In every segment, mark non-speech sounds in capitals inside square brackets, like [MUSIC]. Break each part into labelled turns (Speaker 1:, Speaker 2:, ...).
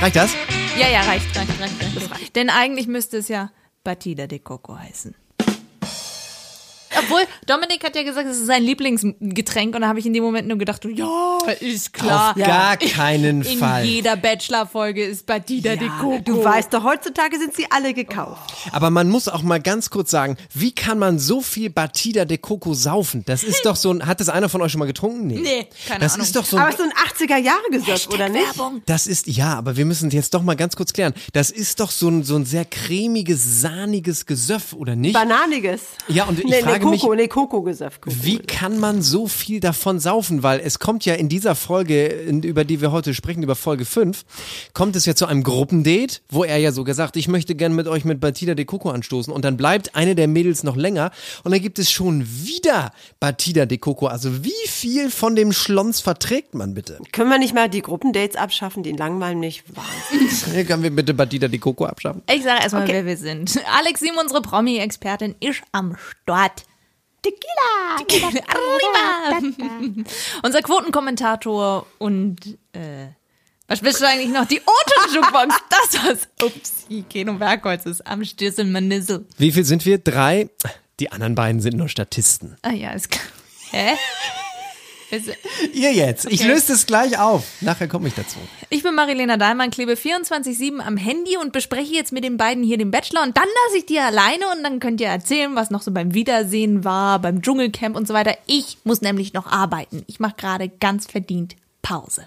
Speaker 1: Reicht das?
Speaker 2: Ja, ja, reicht, reicht, reicht, reicht. Denn eigentlich müsste es ja Batida de Coco heißen. Obwohl, Dominik hat ja gesagt, es ist sein Lieblingsgetränk und da habe ich in dem Moment nur gedacht, ja, ist klar.
Speaker 1: Auf gar keinen
Speaker 2: in
Speaker 1: Fall.
Speaker 2: jeder Bachelor-Folge ist Batida de Coco.
Speaker 3: Du weißt doch, heutzutage sind sie alle gekauft.
Speaker 1: Aber man muss auch mal ganz kurz sagen, wie kann man so viel Batida de Coco saufen? Das ist doch so ein, hat das einer von euch schon mal getrunken? Nee.
Speaker 2: Nee, keine
Speaker 1: das
Speaker 2: Ahnung.
Speaker 1: ist doch so
Speaker 3: Aber
Speaker 1: ein,
Speaker 3: es ist so ein 80er Jahre Gesöff, oder nicht?
Speaker 2: Werbung.
Speaker 1: das ist, ja, aber wir müssen jetzt doch mal ganz kurz klären. Das ist doch so ein, so ein sehr cremiges, sahniges Gesöff, oder nicht?
Speaker 3: Bananiges.
Speaker 1: Ja, und ich
Speaker 3: nee,
Speaker 1: frage mich-
Speaker 3: Coco, nee, Coco-Gesöff. Coco.
Speaker 1: Wie kann man so viel davon saufen? Weil es kommt ja in dieser Folge, über die wir heute sprechen, über Folge 5, kommt es ja zu einem Gruppendate, wo er ja so gesagt, ich möchte gern mit euch mit Batida de Coco anstoßen. Und dann bleibt eine der Mädels noch länger und dann gibt es schon wieder Batida de Coco. Also wie viel von dem Schlons verträgt man bitte?
Speaker 3: Können wir nicht mal die Gruppendates abschaffen? Die langweilen mich wahnsinnig. [LAUGHS]
Speaker 1: Hier können wir bitte Batida de Coco abschaffen.
Speaker 2: Ich sage erstmal,
Speaker 3: Okay.
Speaker 2: wer wir sind. Alex Sim, unsere Promi-Expertin, ist am Start.
Speaker 3: Tequila!
Speaker 2: Arriba! [LAUGHS] Unser Quotenkommentator und äh, was bist du eigentlich noch? Die O-Ton-Jukebox. [LAUGHS] Das war's. Upsi, Keno Bergholz ist am Stissel Manissel.
Speaker 1: Wie viel sind wir? Drei. Die anderen beiden sind nur Statisten.
Speaker 2: Ah ja, ist klar. Hä?
Speaker 1: Ihr jetzt. Ich
Speaker 2: Okay.
Speaker 1: löse es gleich auf. Nachher komme ich dazu.
Speaker 2: Ich bin Marilena Dahlmann, klebe 24-7 am Handy und bespreche jetzt mit den beiden hier den Bachelor und dann lasse ich die alleine und dann könnt ihr erzählen, was noch so beim Wiedersehen war, beim Dschungelcamp und so weiter. Ich muss nämlich noch arbeiten. Ich mache gerade ganz verdient Pause.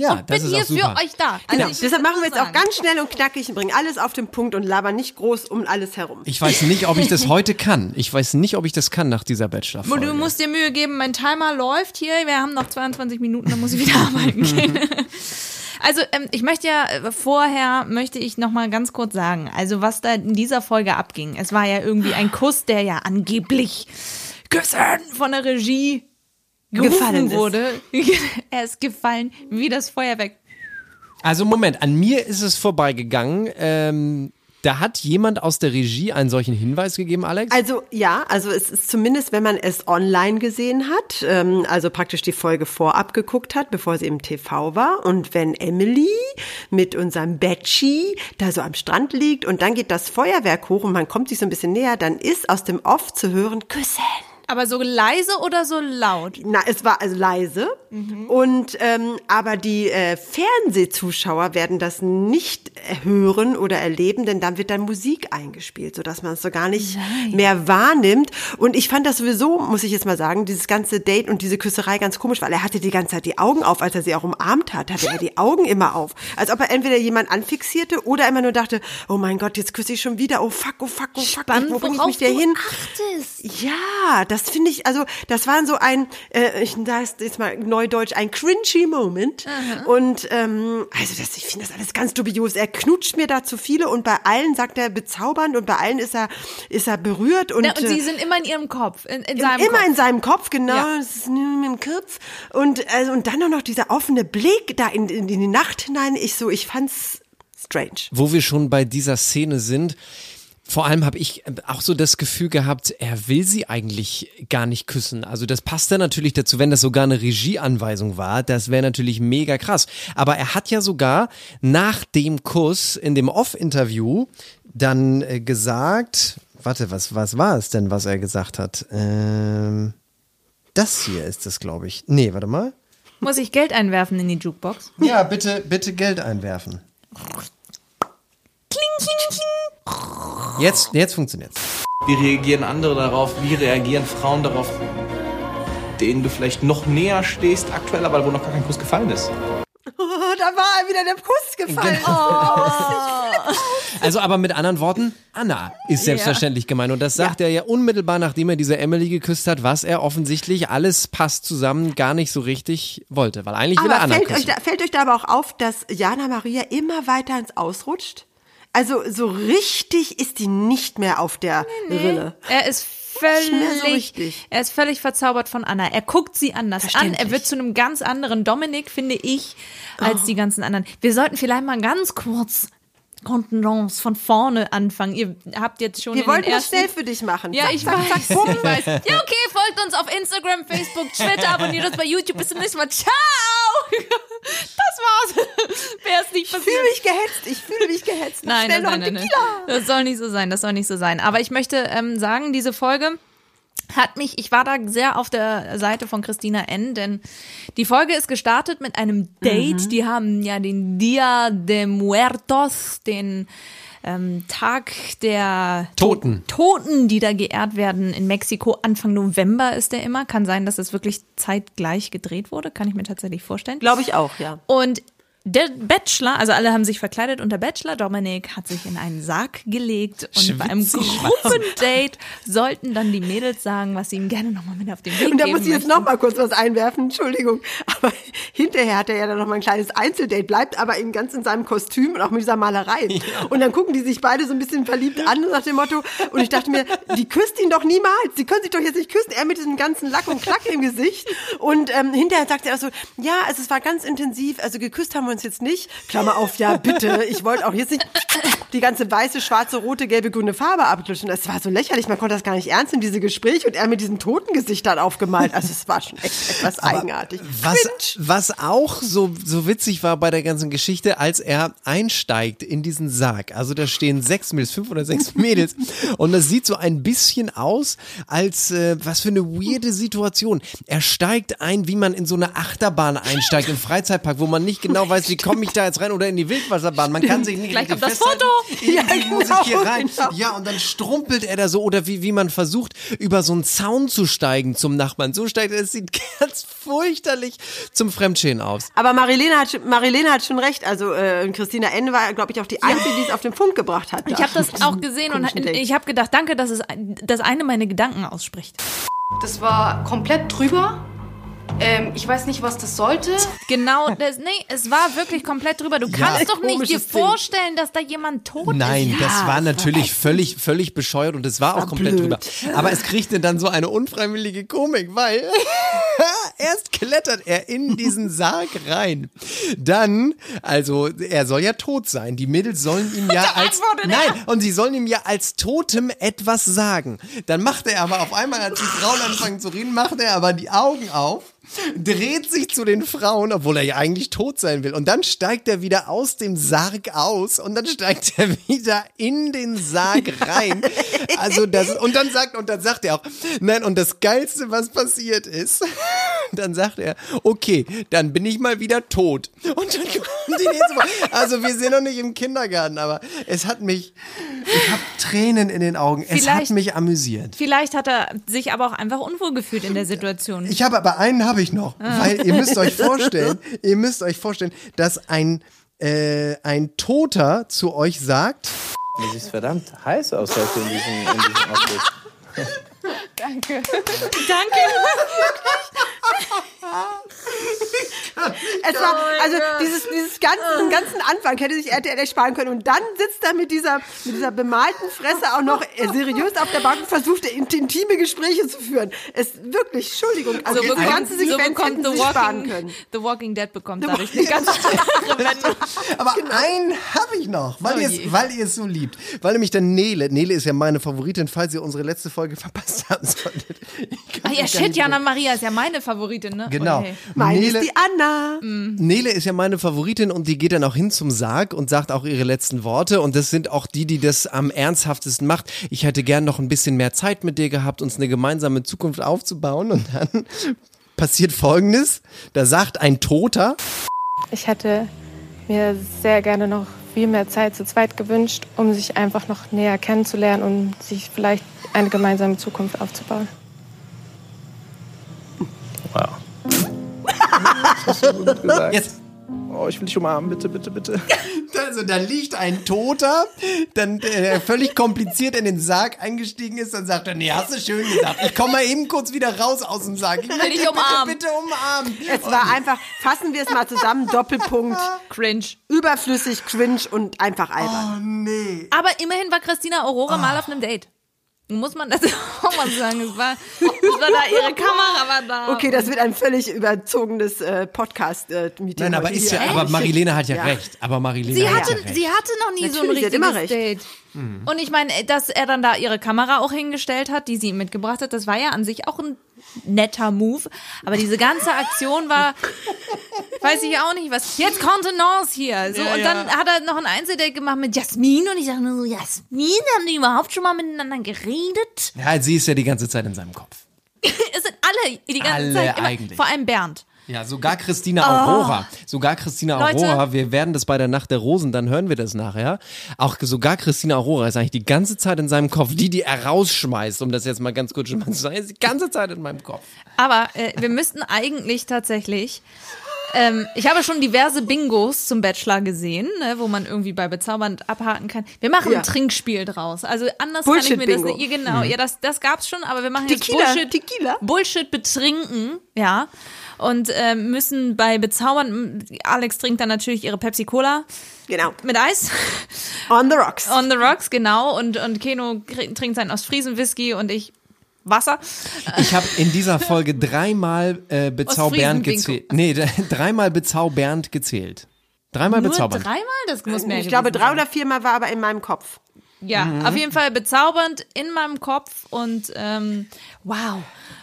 Speaker 1: Ja,
Speaker 2: und bin
Speaker 1: das ist
Speaker 2: hier
Speaker 1: auch super.
Speaker 2: für euch da.
Speaker 3: Genau.
Speaker 2: Also ich
Speaker 3: Deshalb machen wir jetzt
Speaker 2: sagen.
Speaker 3: auch ganz schnell und knackig und bringen alles auf den Punkt und labern nicht groß um alles herum.
Speaker 1: Ich weiß nicht, ob ich das [LAUGHS] heute kann. Ich weiß nicht, ob ich das kann nach dieser Bachelor-Folge.
Speaker 2: Du musst dir Mühe geben, mein Timer läuft hier. Wir haben noch 22 Minuten, dann muss ich wieder [LAUGHS] arbeiten gehen. [LAUGHS] Also ähm, ich möchte ja äh, vorher möchte ich noch mal ganz kurz sagen, also was da in dieser Folge abging. Es war ja irgendwie ein Kuss, der ja angeblich Küssen von der Regie
Speaker 3: Gefallen ist.
Speaker 2: wurde. [LAUGHS] er ist gefallen wie das Feuerwerk.
Speaker 1: Also Moment, an mir ist es vorbeigegangen. Ähm, da hat jemand aus der Regie einen solchen Hinweis gegeben, Alex?
Speaker 3: Also ja, also es ist zumindest, wenn man es online gesehen hat, ähm, also praktisch die Folge vorab geguckt hat, bevor sie im TV war. Und wenn Emily mit unserem Betschi da so am Strand liegt und dann geht das Feuerwerk hoch und man kommt sich so ein bisschen näher, dann ist aus dem Off zu hören, Küssen.
Speaker 2: Aber so leise oder so laut?
Speaker 3: Na, es war also leise. Und ähm, aber die äh, Fernsehzuschauer werden das nicht hören oder erleben, denn dann wird dann Musik eingespielt, sodass man es so gar nicht mehr wahrnimmt. Und ich fand das sowieso, muss ich jetzt mal sagen, dieses ganze Date und diese Küsserei ganz komisch, weil er hatte die ganze Zeit die Augen auf, als er sie auch umarmt hat, hatte er die Augen immer auf, als ob er entweder jemand anfixierte oder immer nur dachte, oh mein Gott, jetzt küsse ich schon wieder, oh fuck, oh fuck, oh fuck,
Speaker 2: Spannend,
Speaker 3: wo bring ich mich
Speaker 2: du
Speaker 3: hin?
Speaker 2: achtest.
Speaker 3: Ja, das finde ich, also das war so ein, äh, ich sage jetzt mal neudeutsch, ein cringy Moment. Und ähm, also das, ich finde das alles ganz dubios. Er knutscht mir da zu viele und bei allen sagt er bezaubernd und bei allen ist er, ist er berührt. Und,
Speaker 2: Na, und sie
Speaker 3: äh,
Speaker 2: sind immer in ihrem Kopf, in, in seinem
Speaker 3: immer
Speaker 2: Kopf.
Speaker 3: in seinem Kopf, genau,
Speaker 2: Ja.
Speaker 3: es ist nur im Kopf. Und, also, und dann auch noch dieser offene Blick da in, in, in die Nacht hinein. Ich so, ich fand's strange.
Speaker 1: Wo wir schon bei dieser Szene sind, vor allem habe ich äh, auch so das Gefühl gehabt, er will sie eigentlich gar nicht küssen. Also das passt dann natürlich dazu, wenn das sogar eine Regieanweisung war. Das wäre natürlich mega krass. Aber er hat ja sogar nach dem Kuss in dem Off-Interview dann äh, gesagt, warte, was, was war es denn, was er gesagt hat? Ähm, das hier ist es, glaube ich. Nee, warte mal.
Speaker 2: Muss ich Geld einwerfen in die Jukebox?
Speaker 1: Ja, bitte, bitte Geld einwerfen.
Speaker 2: Kling, kling, kling.
Speaker 1: Jetzt, jetzt funktioniert's.
Speaker 4: Wie reagieren andere darauf? Wie reagieren Frauen darauf, denen du vielleicht noch näher stehst aktuell, aber wo noch gar kein Kuss gefallen ist?
Speaker 3: Oh, da war wieder der Kuss gefallen.
Speaker 2: Genau.
Speaker 1: Also aber mit anderen Worten, Anna ist selbstverständlich gemeint. Und das sagt er ja unmittelbar, nachdem er diese Emily geküsst hat, was er offensichtlich alles passt zusammen gar nicht so richtig wollte. Weil eigentlich will er
Speaker 3: Aber
Speaker 1: Anna
Speaker 3: fällt euch,
Speaker 1: küssen.
Speaker 3: da, fällt euch da aber auch auf, dass Jana Maria immer weiter ins Ausrutscht? Also so richtig ist die nicht mehr auf der Rille.
Speaker 2: Er ist
Speaker 3: so
Speaker 2: völlig,
Speaker 3: richtig.
Speaker 2: er ist völlig verzaubert von Anna. Er guckt sie anders an. Er wird zu einem ganz anderen Dominik, finde ich, als die ganzen anderen. Wir sollten vielleicht mal ganz kurz Kontenance von vorne anfangen. Ihr habt jetzt schon
Speaker 3: Wir wollten das
Speaker 2: ersten
Speaker 3: schnell für dich machen.
Speaker 2: Ja, ich
Speaker 3: zack,
Speaker 2: weiß.
Speaker 3: zack,
Speaker 2: ich weiß. Ja, okay, folgt uns auf Instagram, Facebook, Twitter, abonniert uns bei YouTube. Bis zum nächsten Mal. Ciao! [LAUGHS] Das war's. Wer ist nicht
Speaker 3: Ich
Speaker 2: passiert?
Speaker 3: fühle mich gehetzt. Ich fühle mich gehetzt.
Speaker 2: Nein, nein, nein,
Speaker 3: ein
Speaker 2: nein, nein. Das soll nicht so sein, das soll nicht so sein. Aber ich möchte ähm, sagen, diese Folge hat mich, ich war da sehr auf der Seite von Christina N., denn die Folge ist gestartet mit einem Date.
Speaker 3: Mhm.
Speaker 2: Die haben ja den Dia de Muertos, den ähm, Tag der
Speaker 1: Toten.
Speaker 2: Toten, die da geehrt werden in Mexiko. Anfang November ist der immer. Kann sein, dass es wirklich zeitgleich gedreht wurde. Kann ich mir tatsächlich vorstellen.
Speaker 3: Glaube ich auch, ja.
Speaker 2: Und der Bachelor, also alle haben sich verkleidet und der Bachelor Dominik hat sich in einen Sarg gelegt und bei einem
Speaker 1: Schwitzig
Speaker 2: Gruppendate sollten dann die Mädels sagen, was sie ihm gerne nochmal mit auf den Weg
Speaker 3: Und da
Speaker 2: geben
Speaker 3: muss ich jetzt
Speaker 2: möchten.
Speaker 3: noch mal kurz was einwerfen, Entschuldigung. Aber hinterher hat er ja dann noch mal ein kleines Einzeldate, bleibt aber in, ganz in seinem Kostüm und auch mit dieser Malerei. Und dann gucken die sich beide so ein bisschen verliebt an nach dem Motto. Und ich dachte mir, die küsst ihn doch niemals. Die können sich doch jetzt nicht küssen. Er mit diesem ganzen Lack und Klack im Gesicht. Und ähm, hinterher sagt er auch so, ja, also es war ganz intensiv. Also geküsst haben wir uns jetzt nicht. Klammer auf, ja bitte. Ich wollte auch jetzt nicht die ganze weiße, schwarze, rote, gelbe, grüne Farbe abklischen. Das war so lächerlich. Man konnte das gar nicht ernst nehmen, diese Gespräche. Und er mit diesen Totengesichtern aufgemalt. Also es war schon echt etwas eigenartig.
Speaker 1: Was, was auch so, so witzig war bei der ganzen Geschichte, als er einsteigt in diesen Sarg. Also da stehen sechs Mädels, fünf oder sechs Mädels. Und das sieht so ein bisschen aus, als äh, was für eine weirde Situation. Er steigt ein, wie man in so eine Achterbahn einsteigt im Freizeitpark, wo man nicht genau weiß, wie komme ich da jetzt rein oder in die Wildwasserbahn. Man kann sich nicht
Speaker 2: Gleich kommt das. Foto.
Speaker 3: Ja,
Speaker 1: muss ich hier
Speaker 3: genau,
Speaker 1: rein.
Speaker 3: genau.
Speaker 1: Ja, und dann strumpelt er da so oder wie, wie man versucht, über so einen Zaun zu steigen zum Nachbarn. So steigt er, es sieht [LAUGHS] ganz fürchterlich zum Fremdschäden aus.
Speaker 3: Aber Marilene hat, schon- Marilene hat schon recht. Also äh, Christina N. war, glaube ich, auch die Einzige, die es auf den Punkt gebracht hat.
Speaker 2: Ich habe das auch gesehen und ich habe gedacht, danke, dass es das eine meine Gedanken ausspricht.
Speaker 5: Das war komplett drüber. Ähm, ich weiß nicht, was das sollte.
Speaker 2: Genau, das, nee, es war wirklich komplett drüber. Du kannst doch nicht dir vorstellen, dass da jemand tot
Speaker 1: Nein,
Speaker 2: ist.
Speaker 1: das war natürlich völlig, völlig bescheuert und es war auch komplett
Speaker 3: blöd.
Speaker 1: drüber. Aber es kriegte dann so eine unfreiwillige Komik, weil [LAUGHS] erst klettert er in diesen [LAUGHS] Sarg rein. Dann, also er soll ja tot sein. Die Mädels sollen ihm ja als
Speaker 2: er.
Speaker 1: Nein, und sie sollen ihm ja als Totem etwas sagen. Dann macht er aber auf einmal, als die Frauen anfangen zu reden, macht er aber die Augen auf. Dreht sich zu den Frauen, obwohl er ja eigentlich tot sein will. Und dann steigt er wieder aus dem Sarg aus und dann steigt er wieder in den Sarg rein. Also das, und dann sagt, und dann sagt er auch, nein, und das Geilste, was passiert ist, [LAUGHS] dann sagt er, okay, dann bin ich mal wieder tot. Und dann kommt die nächste Woche. Also wir sind noch nicht im Kindergarten, aber es hat mich, ich habe Tränen in den Augen. Es hat
Speaker 2: Vielleicht-
Speaker 1: mich amüsiert.
Speaker 2: Vielleicht hat er sich aber auch einfach unwohl gefühlt in der Situation.
Speaker 1: Ich habe aber einen habe ich noch, weil ihr müsst euch [LAUGHS] vorstellen, ihr müsst euch vorstellen, dass ein äh, ein Toter zu euch sagt,
Speaker 6: Du siehst verdammt heiß aus heute in diesem, in diesem Outfit. [LAUGHS]
Speaker 2: Danke.
Speaker 3: Es war, also dieses, dieses ganzen, ganzen Anfang hätte sich RTL echt sparen können. Und dann sitzt er mit dieser, mit dieser bemalten Fresse auch noch äh, seriös auf der Bank und versucht, int- intime Gespräche zu führen. Es wirklich, Entschuldigung, also diese ganze Sequenz hätten sie sich sparen können.
Speaker 2: The Walking Dead bekommt dadurch eine ganz [LAUGHS]
Speaker 1: aber einen habe ich noch, weil
Speaker 2: Oh
Speaker 1: ihr es, weil ihr es so liebt, weil nämlich dann Nele, Nele ist ja meine Favoritin, falls ihr unsere letzte Folge [LAUGHS] verpasst haben [LAUGHS] solltet.
Speaker 2: Ah ja, shit, Jana Maria ist ja meine Favoritin, ne?
Speaker 1: Genau.
Speaker 2: Okay.
Speaker 3: Meine
Speaker 1: Nele,
Speaker 3: ist die Anna.
Speaker 1: Nele ist ja meine Favoritin und die geht dann auch hin zum Sarg und sagt auch ihre letzten Worte und das sind auch die, die das am ernsthaftesten macht. Ich hätte gern noch ein bisschen mehr Zeit mit dir gehabt, uns eine gemeinsame Zukunft aufzubauen und dann [LAUGHS] passiert Folgendes. Da sagt ein Toter,
Speaker 7: Ich hätte mir sehr gerne noch viel mehr Zeit zu zweit gewünscht, um sich einfach noch näher kennenzulernen und sich vielleicht eine gemeinsame Zukunft aufzubauen.
Speaker 6: Wow. [LAUGHS] Das hast du gut gesagt.
Speaker 1: jetzt,
Speaker 6: Oh, ich will dich umarmen, bitte, bitte, bitte. [LAUGHS]
Speaker 1: Also da liegt ein Toter, dann der völlig kompliziert in den Sarg eingestiegen ist, dann sagt er, nee, hast du schön gesagt. Ich komme mal eben kurz wieder raus aus dem Sarg. Ich will
Speaker 2: dich umarmen.
Speaker 1: Bitte, bitte umarmen.
Speaker 3: Es war einfach, fassen wir es mal zusammen, Doppelpunkt. [LAUGHS]
Speaker 2: Cringe.
Speaker 3: Überflüssig, cringe und einfach albern.
Speaker 1: Nee.
Speaker 2: Aber immerhin war Christina Aurora mal auf einem Date. Muss man das [LAUGHS] auch mal sagen. Es war, es war da, ihre Kamera war da.
Speaker 3: Okay, das wird ein völlig überzogenes äh, Podcast-Meeting.
Speaker 1: Nein, aber ist ja, aber Marilene hat ja, recht. Aber Marilene
Speaker 2: Sie
Speaker 1: hat
Speaker 2: hatte,
Speaker 1: ja recht.
Speaker 2: sie hatte noch nie so ein
Speaker 3: Natürlich, sie hat immer
Speaker 2: richtiges
Speaker 3: recht.
Speaker 2: Date. Und ich meine, dass er dann da ihre Kamera auch hingestellt hat, die sie ihm mitgebracht hat, das war ja an sich auch ein netter Move. Aber diese ganze Aktion war, [LAUGHS] weiß ich auch nicht was. Jetzt Contenance hier. So,
Speaker 1: Ja,
Speaker 2: und
Speaker 1: ja.
Speaker 2: dann hat er noch ein Einzeldate gemacht mit Jasmin und ich sage nur so, Jasmin, haben die überhaupt schon mal miteinander geredet?
Speaker 1: ja, sie ist ja die ganze Zeit in seinem Kopf. [LAUGHS]
Speaker 2: Es sind alle die ganze
Speaker 1: Alle
Speaker 2: Zeit. Immer,
Speaker 1: eigentlich.
Speaker 2: Vor allem Bernd.
Speaker 1: Ja, sogar Christina Aurora. Sogar Christina
Speaker 2: Oh. Leute.
Speaker 1: Aurora. Wir werden das bei der Nacht der Rosen, dann hören wir das nachher. Auch sogar Christina Aurora ist eigentlich die ganze Zeit in seinem Kopf. Die, die er rausschmeißt, um das jetzt mal ganz kurz schon mal zu sagen, ist die ganze Zeit in meinem Kopf.
Speaker 2: Aber äh, wir müssten eigentlich tatsächlich. Ähm, ich habe schon diverse Bingos zum Bachelor gesehen, ne, wo man irgendwie bei Bezaubernd abhaken kann. Wir machen
Speaker 3: Ja.
Speaker 2: ein Trinkspiel draus. Also anders kann ich mir das
Speaker 3: Bullshit-Bingo.
Speaker 2: nicht. Genau, ja, das, das gab's schon, aber wir machen jetzt
Speaker 3: Tequila,
Speaker 2: Bullshit,
Speaker 3: Tequila.
Speaker 2: Bullshit betrinken, ja. Und äh, müssen bei Bezaubern, Alex trinkt dann natürlich ihre Pepsi Cola
Speaker 3: Genau.
Speaker 2: mit Eis.
Speaker 3: On the rocks.
Speaker 2: On the Rocks, genau. Und, und Keno trinkt seinen Ostfriesen-Whisky und ich Wasser.
Speaker 1: Ich habe in dieser Folge dreimal äh, Bezau Bernd gezählt. Nee, [LAUGHS] dreimal Bezau Bernd gezählt. Dreimal
Speaker 2: Nur
Speaker 1: bezaubernd.
Speaker 2: dreimal? Das muss mehr
Speaker 3: ich glaube, drei
Speaker 2: sein.
Speaker 3: oder viermal war aber in meinem Kopf.
Speaker 2: Ja,
Speaker 1: Mhm.
Speaker 2: auf jeden Fall bezaubernd in meinem Kopf und ähm, wow.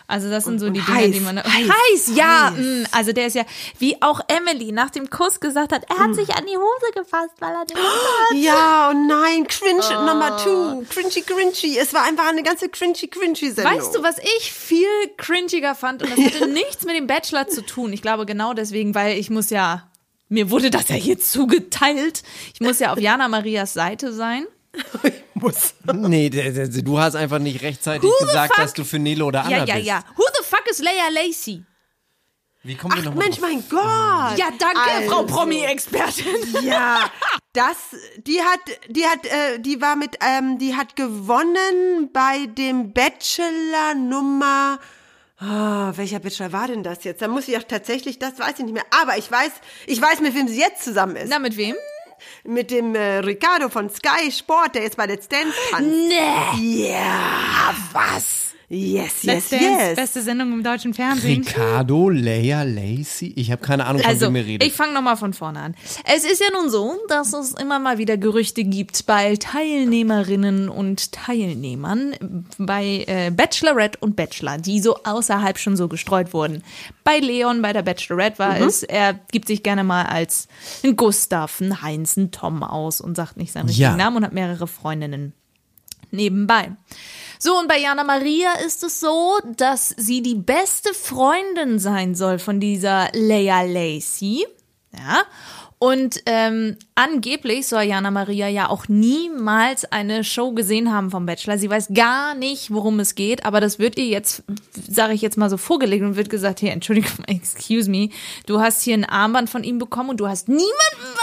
Speaker 2: Also das sind so die Dinge,
Speaker 3: heiß,
Speaker 2: die man
Speaker 3: heiß,
Speaker 2: heiß, ja. mh, Also der ist ja wie auch Emily nach dem Kuss gesagt hat, er hat sich an die Hose gefasst, weil er die Hose hat.
Speaker 3: Ja, oh nein, cringe
Speaker 2: Oh.
Speaker 3: Number two. Cringy, cringy. Es war einfach eine ganze cringy, cringy Sendung.
Speaker 2: Weißt du, was ich viel cringiger fand und das hatte [LAUGHS] nichts mit dem Bachelor zu tun. Ich glaube genau deswegen, weil ich muss ja mir wurde das ja hier zugeteilt. Ich muss ja auf Jana Marias Seite sein.
Speaker 3: Muss.
Speaker 1: Nee, du hast einfach nicht rechtzeitig
Speaker 2: Who
Speaker 1: gesagt,
Speaker 2: fuck?
Speaker 1: dass du für Nele oder Anna
Speaker 2: Ja, ja,
Speaker 1: bist.
Speaker 2: ja. Who the fuck is Leia Lacey?
Speaker 1: Wie kommen wir
Speaker 3: Ach
Speaker 1: nochmal
Speaker 3: Mensch,
Speaker 1: drauf?
Speaker 3: mein Gott.
Speaker 2: Ja, danke,
Speaker 3: Also.
Speaker 2: Frau Promi-Expertin. [LAUGHS]
Speaker 3: Ja, das, die hat, die hat, äh, die war mit, ähm, die hat gewonnen bei dem Bachelor Nummer. Ah, welcher Bachelor war denn das jetzt? Da muss ich auch tatsächlich, das weiß ich nicht mehr. Aber ich weiß, ich weiß, mit wem sie jetzt zusammen ist.
Speaker 2: Na, mit wem?
Speaker 3: Mit dem äh, Ricardo von Sky Sport, der jetzt bei Let's Dance tanzt.
Speaker 2: Nee.
Speaker 3: Ja, was? Yes,
Speaker 2: Let's
Speaker 3: yes,
Speaker 2: Dance,
Speaker 3: yes.
Speaker 2: beste Sendung im deutschen Fernsehen.
Speaker 1: Ricardo, Leia, Lacey? Ich habe keine Ahnung, von
Speaker 2: Also,
Speaker 1: wem ihr redet.
Speaker 2: ich fange nochmal von vorne an. Es ist ja nun so, dass es immer mal wieder Gerüchte gibt bei Teilnehmerinnen und Teilnehmern bei äh, Bachelorette und Bachelor, die so außerhalb schon so gestreut wurden. Bei Leon, bei der Bachelorette war es, er gibt sich gerne mal als ein Gustav, ein Heinz, ein Tom aus und sagt nicht seinen richtigen
Speaker 1: Ja.
Speaker 2: Namen und hat mehrere Freundinnen nebenbei. So, und bei Jana Maria ist es so, dass sie die beste Freundin sein soll von dieser Leia Lacey. Ja. Und ähm, angeblich soll Jana Maria ja auch niemals eine Show gesehen haben vom Bachelor. Sie weiß gar nicht, worum es geht, aber das wird ihr jetzt, sage ich jetzt mal so vorgelegt und wird gesagt, hey, Entschuldigung, [LAUGHS] excuse me, du hast hier ein Armband von ihm bekommen und du hast niemandem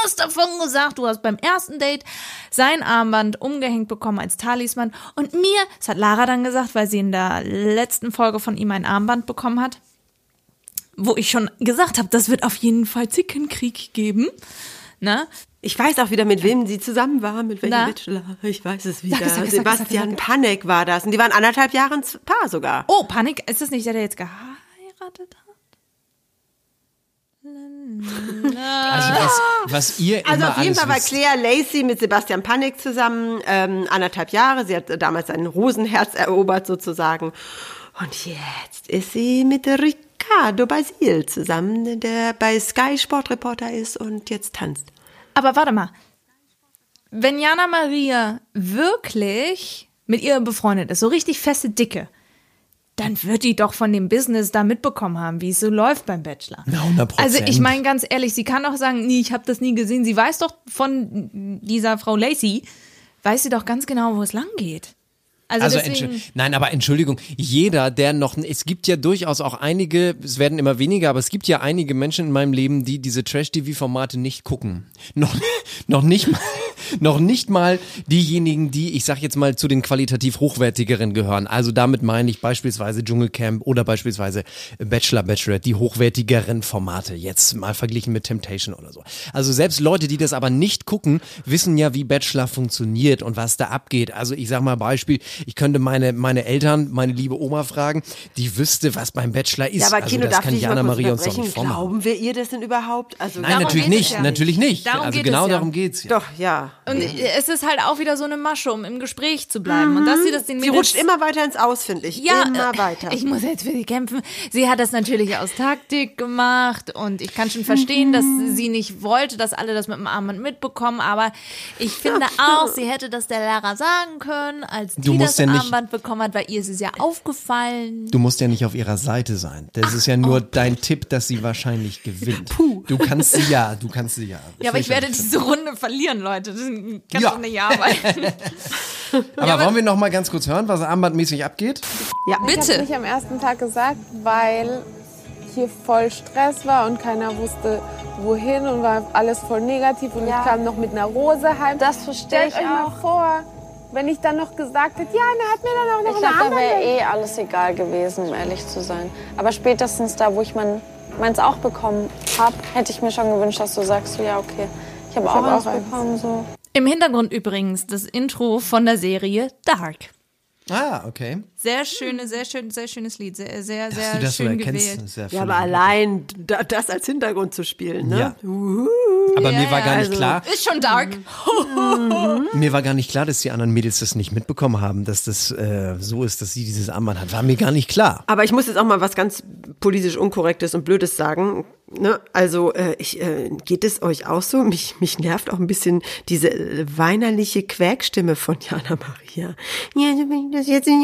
Speaker 2: was davon gesagt. Du hast beim ersten Date sein Armband umgehängt bekommen als Talisman und mir, das hat Lara dann gesagt, weil sie in der letzten Folge von ihm ein Armband bekommen hat, wo ich schon gesagt habe, das wird auf jeden Fall Zickenkrieg geben. Ne?
Speaker 3: Ich weiß auch wieder, mit wem sie zusammen war, mit welchem
Speaker 2: Na?
Speaker 3: Bachelor. Ich weiß es wieder.
Speaker 2: Sag sag sag
Speaker 3: Sebastian. Panek war das. Und die waren anderthalb Jahre ein Paar sogar.
Speaker 2: Oh, Panik, ist das nicht der, der jetzt geheiratet hat?
Speaker 1: also was, was ihr
Speaker 3: Also auf jeden Fall war. Claire Lacey mit Sebastian Panek zusammen ähm, anderthalb Jahre. Sie hat damals ein Rosenherz erobert sozusagen. Und jetzt ist sie mit Ricardo Basil zusammen, der bei Sky Sportreporter ist und jetzt tanzt.
Speaker 2: Aber warte mal. Wenn Jana Maria wirklich mit ihr befreundet ist, so richtig feste Dicke, dann wird die doch von dem Business da mitbekommen haben, wie es so läuft beim Bachelor.
Speaker 1: Na, 100%.
Speaker 2: Also ich meine ganz ehrlich, sie kann doch sagen, nee, ich habe das nie gesehen. Sie weiß doch von dieser Frau Lacey, weiß sie doch ganz genau, wo es lang geht. Also, deswegen,
Speaker 1: nein, aber Entschuldigung, jeder, der noch, es gibt ja durchaus auch einige, es werden immer weniger, aber es gibt ja einige Menschen in meinem Leben, die diese Trash-TV-Formate nicht gucken. [LAUGHS] Noch, noch nicht mal, noch nicht mal diejenigen, die, ich sag jetzt mal, zu den qualitativ hochwertigeren gehören. Also damit meine ich beispielsweise Dschungelcamp oder beispielsweise Bachelor, Bachelorette, die hochwertigeren Formate, jetzt mal verglichen mit Temptation oder so. Also selbst Leute, die das aber nicht gucken, wissen ja, wie Bachelor funktioniert und was da abgeht. Also ich sag mal Beispiel, ich könnte meine, meine Eltern, meine liebe Oma fragen, die wüsste, was beim Bachelor ist.
Speaker 3: Ja, aber
Speaker 1: also
Speaker 3: Kino,
Speaker 1: das
Speaker 3: darf
Speaker 1: kann
Speaker 3: ich
Speaker 1: Jana Maria uns doch
Speaker 3: unterbrechen?
Speaker 1: nicht vormachen.
Speaker 3: Glauben wir ihr das denn überhaupt? Also
Speaker 1: Nein, natürlich nicht,
Speaker 2: ja.
Speaker 1: natürlich nicht.
Speaker 2: Darum
Speaker 1: also
Speaker 2: geht
Speaker 1: genau
Speaker 2: es ja.
Speaker 1: darum geht's ja.
Speaker 3: Doch, ja.
Speaker 2: und es ist halt auch wieder so eine Masche, um im Gespräch zu bleiben. Und dass sie das den
Speaker 3: Sie rutscht immer weiter ins Aus, finde ich.
Speaker 2: Ja,
Speaker 3: immer
Speaker 2: äh,
Speaker 3: weiter.
Speaker 2: Ich muss jetzt für sie kämpfen. Sie hat das natürlich aus Taktik gemacht und ich kann schon verstehen, dass sie nicht wollte, dass alle das mit dem Armband mitbekommen. Aber ich finde [LAUGHS] auch, sie hätte das der Lara sagen können, als die
Speaker 1: Du musst
Speaker 2: das
Speaker 1: ja nicht-
Speaker 2: Armband bekommen hat, weil ihr ist es ja aufgefallen.
Speaker 1: Du musst ja nicht auf ihrer Seite sein. Das ist ja
Speaker 2: oh.
Speaker 1: nur dein Tipp, dass sie wahrscheinlich gewinnt. Du kannst sie ja, du kannst sie ja.
Speaker 2: Ja, aber ich werde diese Runde verlieren, Leute. Das kann
Speaker 1: Ja.
Speaker 2: doch nicht arbeiten. [LAUGHS]
Speaker 1: Aber wollen wir noch mal ganz kurz hören, was armbandmäßig abgeht?
Speaker 3: ja.
Speaker 7: Ich habe
Speaker 2: Bitte.
Speaker 7: nicht am ersten Tag gesagt, weil hier voll Stress war und keiner wusste, wohin und war alles voll negativ und
Speaker 8: Ja.
Speaker 7: ich kam noch mit einer Rose heim.
Speaker 8: Das verstehe ich
Speaker 7: euch mal
Speaker 8: auch.
Speaker 7: vor, wenn ich dann noch gesagt hätte, ja, dann hat mir dann auch noch
Speaker 8: Ich
Speaker 7: eine
Speaker 8: glaube, da wäre
Speaker 7: andere.
Speaker 8: eh alles egal gewesen, um ehrlich zu sein. Aber spätestens da, wo ich mein, meins auch bekommen habe, hätte ich mir schon gewünscht, dass du sagst, so, ja, okay, ich habe auch
Speaker 7: hab
Speaker 8: eins
Speaker 7: auch eins.
Speaker 8: bekommen. So.
Speaker 2: Im Hintergrund übrigens das Intro von der Serie Dark.
Speaker 1: Ah, okay.
Speaker 2: Sehr schöne, sehr schön, sehr schönes Lied. Sehr, sehr,
Speaker 1: Dass
Speaker 2: sehr
Speaker 1: du das so
Speaker 2: schön
Speaker 1: erkennst,
Speaker 2: gewählt.
Speaker 1: ist ja,
Speaker 3: aber allein da, das als Hintergrund zu spielen, ne?
Speaker 1: Ja.
Speaker 3: Uhu.
Speaker 1: Aber mir war gar nicht
Speaker 3: also-
Speaker 1: klar,
Speaker 2: Ist schon dark.
Speaker 1: mir war gar nicht klar, dass die anderen Mädels das nicht mitbekommen haben, dass das äh, so ist, dass sie dieses Armband hat. War mir gar nicht klar.
Speaker 3: Aber ich muss jetzt auch mal was ganz politisch Unkorrektes und Blödes sagen. Ne? Also, äh, ich, äh, geht es euch auch so? Mich, mich nervt auch ein bisschen diese äh, weinerliche Quäkstimme von Jana Maria. Ja, so wenn ich das jetzt in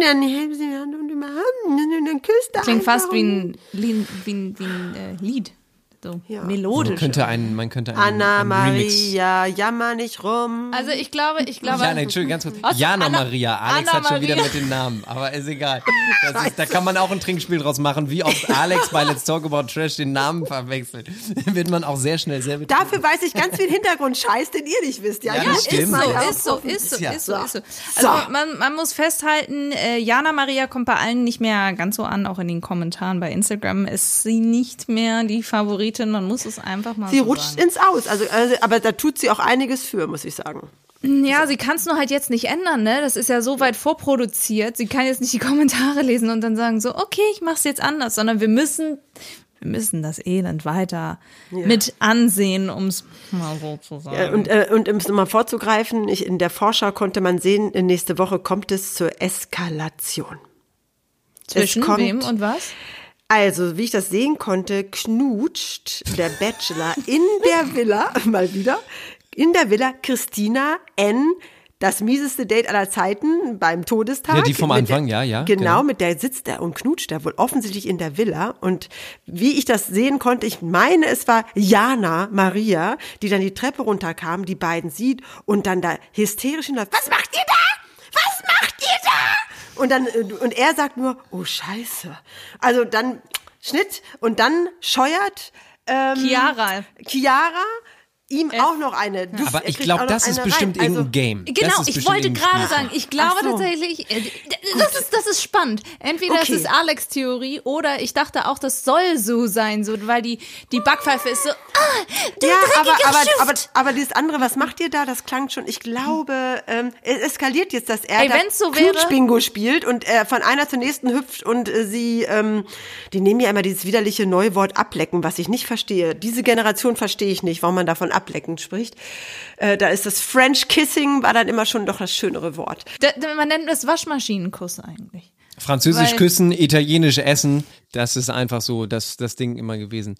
Speaker 3: dann hält sie Hand und überhaupt, dann küsst er
Speaker 2: Klingt
Speaker 3: einfach
Speaker 2: fast wie ein, wie ein, wie ein, wie ein äh, Lied. So
Speaker 3: Ja.
Speaker 1: Man
Speaker 2: melodisch.
Speaker 1: könnte ein, man könnte ein,
Speaker 3: Anna
Speaker 1: ein Remix.
Speaker 3: Maria, jammer nicht rum.
Speaker 2: Also ich glaube, ich glaube.
Speaker 1: Ja, nein, Entschuldigung, ganz kurz.
Speaker 2: Was?
Speaker 1: Jana
Speaker 2: Anna-
Speaker 1: Maria. Alex
Speaker 2: Anna
Speaker 1: hat schon wieder
Speaker 2: Maria.
Speaker 1: mit den Namen, aber ist egal. [LAUGHS] Das ist, da kann man auch ein Trinkspiel draus machen, wie oft Alex bei Let's Talk About Trash den Namen verwechselt. [LAUGHS] Wird man auch sehr schnell sehr betrunken.
Speaker 3: Dafür weiß ich ganz viel Hintergrundscheiß, den ihr nicht wisst. Ja,
Speaker 1: Ja, stimmt.
Speaker 2: Ist so, ist so, ist so,
Speaker 1: Ja.
Speaker 2: ist so, ist so.
Speaker 3: So.
Speaker 2: Also man, man muss festhalten, äh, Jana Maria kommt bei allen nicht mehr ganz so an, auch in den Kommentaren bei Instagram ist sie nicht mehr die Favoritin, man muss es einfach mal
Speaker 3: Sie
Speaker 2: so
Speaker 3: rutscht
Speaker 2: sagen.
Speaker 3: ins Aus, also, also, aber da tut sie auch einiges für, muss ich sagen.
Speaker 2: Ja, sie kann es nur halt jetzt nicht ändern, ne? Das ist ja so weit vorproduziert. Sie kann jetzt nicht die Kommentare lesen und dann sagen so, okay, ich mach's jetzt anders, sondern wir müssen, wir müssen das Elend weiter mit ansehen, um's mal so zu sagen.
Speaker 3: Ja, und, äh, und um es mal vorzugreifen, ich, in der Vorschau konnte man sehen, äh, nächste Woche kommt es zur Eskalation.
Speaker 2: Zwischen
Speaker 3: es kommt-
Speaker 2: wem und was?
Speaker 3: Also, wie ich das sehen konnte, knutscht der Bachelor in der Villa, [LAUGHS] mal wieder, in der Villa Christina N., das mieseste Date aller Zeiten beim Todestag.
Speaker 1: Ja, die vom Anfang,
Speaker 3: der,
Speaker 1: ja, ja,
Speaker 3: Genau,
Speaker 1: genau.
Speaker 3: mit der sitzt er und knutscht er wohl offensichtlich in der Villa. Und wie ich das sehen konnte, ich meine, es war Jana Maria, die dann die Treppe runterkam, die beiden sieht und dann da hysterisch hinläuft. Was macht ihr da? Was macht ihr da? Und dann, äh, und er sagt nur, oh Scheiße. Also dann Schnitt und dann scheuert ähm,
Speaker 2: Chiara.
Speaker 3: Chiara ihm auch noch eine. Du,
Speaker 1: Aber
Speaker 3: er
Speaker 1: ich glaube, das ist bestimmt
Speaker 3: rein. Also,
Speaker 1: irgendein Game.
Speaker 2: Genau, ich wollte gerade sagen, ich glaube
Speaker 3: so.
Speaker 2: tatsächlich, äh, das ist, das ist spannend. Entweder
Speaker 3: Okay.
Speaker 2: es ist Alex Theorie oder ich dachte auch, das soll so sein, so, weil die, die Backpfeife ist so, ah, du
Speaker 3: Ja, aber, aber, aber, aber dieses andere, was macht ihr da? Das klang schon, ich glaube, ähm, es eskaliert jetzt, dass er
Speaker 2: Ey, wenn's so wäre-
Speaker 3: Bingo spielt und er von einer zur nächsten hüpft und äh, sie, ähm, die nehmen ja immer dieses widerliche Neuwort ablecken, was ich nicht verstehe. Diese Generation verstehe ich nicht, warum man davon ablecken spricht. Äh, da ist das French Kissing, war dann immer schon doch das schönere Wort.
Speaker 2: Da, man nennt das Waschmaschinenkuss eigentlich.
Speaker 1: Französisch
Speaker 2: Weil-
Speaker 1: küssen, italienisch essen, Das ist einfach so das, das Ding immer gewesen.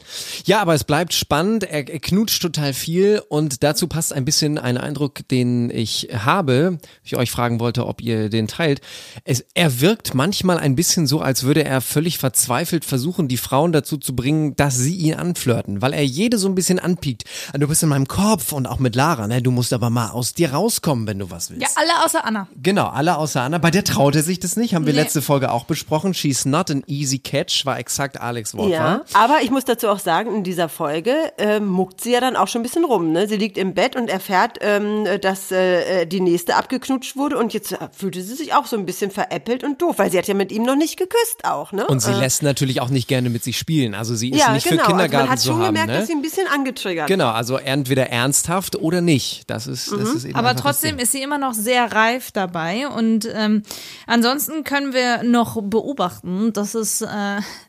Speaker 1: Ja, aber es bleibt spannend. Er, er knutscht total viel und dazu passt ein bisschen ein Eindruck, den ich habe. Ich euch fragen wollte, ob ihr den teilt. Es, er wirkt manchmal ein bisschen so, als würde er völlig verzweifelt versuchen, die Frauen dazu zu bringen, dass sie ihn anflirten, weil er jede so ein bisschen anpiekt. Du bist in meinem Kopf und auch mit Lara, ne? Du musst aber mal aus dir rauskommen, wenn du was willst.
Speaker 2: Ja, alle außer Anna.
Speaker 1: Genau, alle außer Anna. Bei der traut er sich das nicht, haben wir
Speaker 2: Nee.
Speaker 1: letzte Folge auch besprochen. She's not an easy catch, war exakt Alex Wort.
Speaker 3: Ja, aber ich muss dazu auch sagen, in dieser Folge ähm, muckt sie ja dann auch schon ein bisschen rum. Ne? Sie liegt im Bett und erfährt, ähm, dass äh, die nächste abgeknutscht wurde und jetzt äh, fühlte sie sich auch so ein bisschen veräppelt und doof, weil sie hat ja mit ihm noch nicht geküsst auch. Ne?
Speaker 1: Und sie
Speaker 3: Äh,
Speaker 1: lässt natürlich auch nicht gerne mit sich spielen. Also sie ist
Speaker 3: ja,
Speaker 1: nicht
Speaker 3: genau.
Speaker 1: für Kindergarten
Speaker 3: also man hat
Speaker 1: zu
Speaker 3: schon
Speaker 1: haben.
Speaker 3: gemerkt,
Speaker 1: ne?
Speaker 3: dass sie ein bisschen angetriggert
Speaker 1: Genau, also entweder ernsthaft oder nicht. Das ist, das ist eben
Speaker 2: Aber trotzdem ist sie immer noch sehr reif dabei. Und ähm, ansonsten können wir noch beobachten, dass es äh,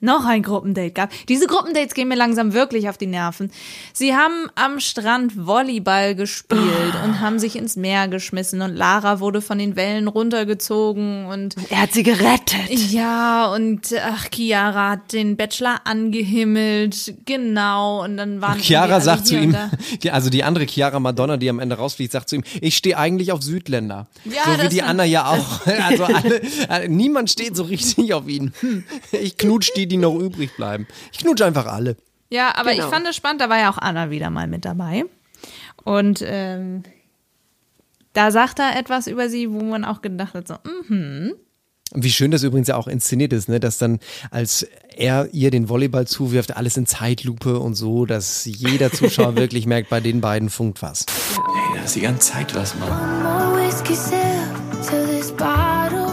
Speaker 2: noch ein Gruppendate gab. Diese Gruppendates gehen mir langsam wirklich auf die Nerven. Sie haben am Strand Volleyball gespielt und haben sich ins Meer geschmissen. Und Lara wurde von den Wellen runtergezogen. Und
Speaker 3: Er hat sie gerettet.
Speaker 2: ja, und ach, Chiara hat den Bachelor angehimmelt. Genau. Und dann waren irgendwie
Speaker 1: Chiara sagt zu ihm,
Speaker 2: und [LAUGHS]
Speaker 1: also die andere Chiara Madonna, die am Ende rausfliegt, sagt zu ihm, ich stehe eigentlich auf Südländer.
Speaker 2: Ja,
Speaker 1: so wie die. Anna ja auch. [LAUGHS] Also alle, äh, niemand steht so richtig auf ihn. Hm, Ich knutsch [LAUGHS] die, die noch übrig bleiben. Ich knutsch einfach alle.
Speaker 2: Ja, aber
Speaker 3: Genau.
Speaker 2: ich fand es spannend, da war ja auch Anna wieder mal mit dabei. Und ähm, da sagt er etwas über sie, wo man auch gedacht hat, so, mhm.
Speaker 1: Wie schön das übrigens ja auch inszeniert ist, ne? dass dann, als er ihr den Volleyball zuwirft, alles in Zeitlupe und so, dass jeder Zuschauer [LAUGHS] wirklich merkt, bei den beiden funkt was.
Speaker 4: Ey, da ist die ganze Zeit was, Mann.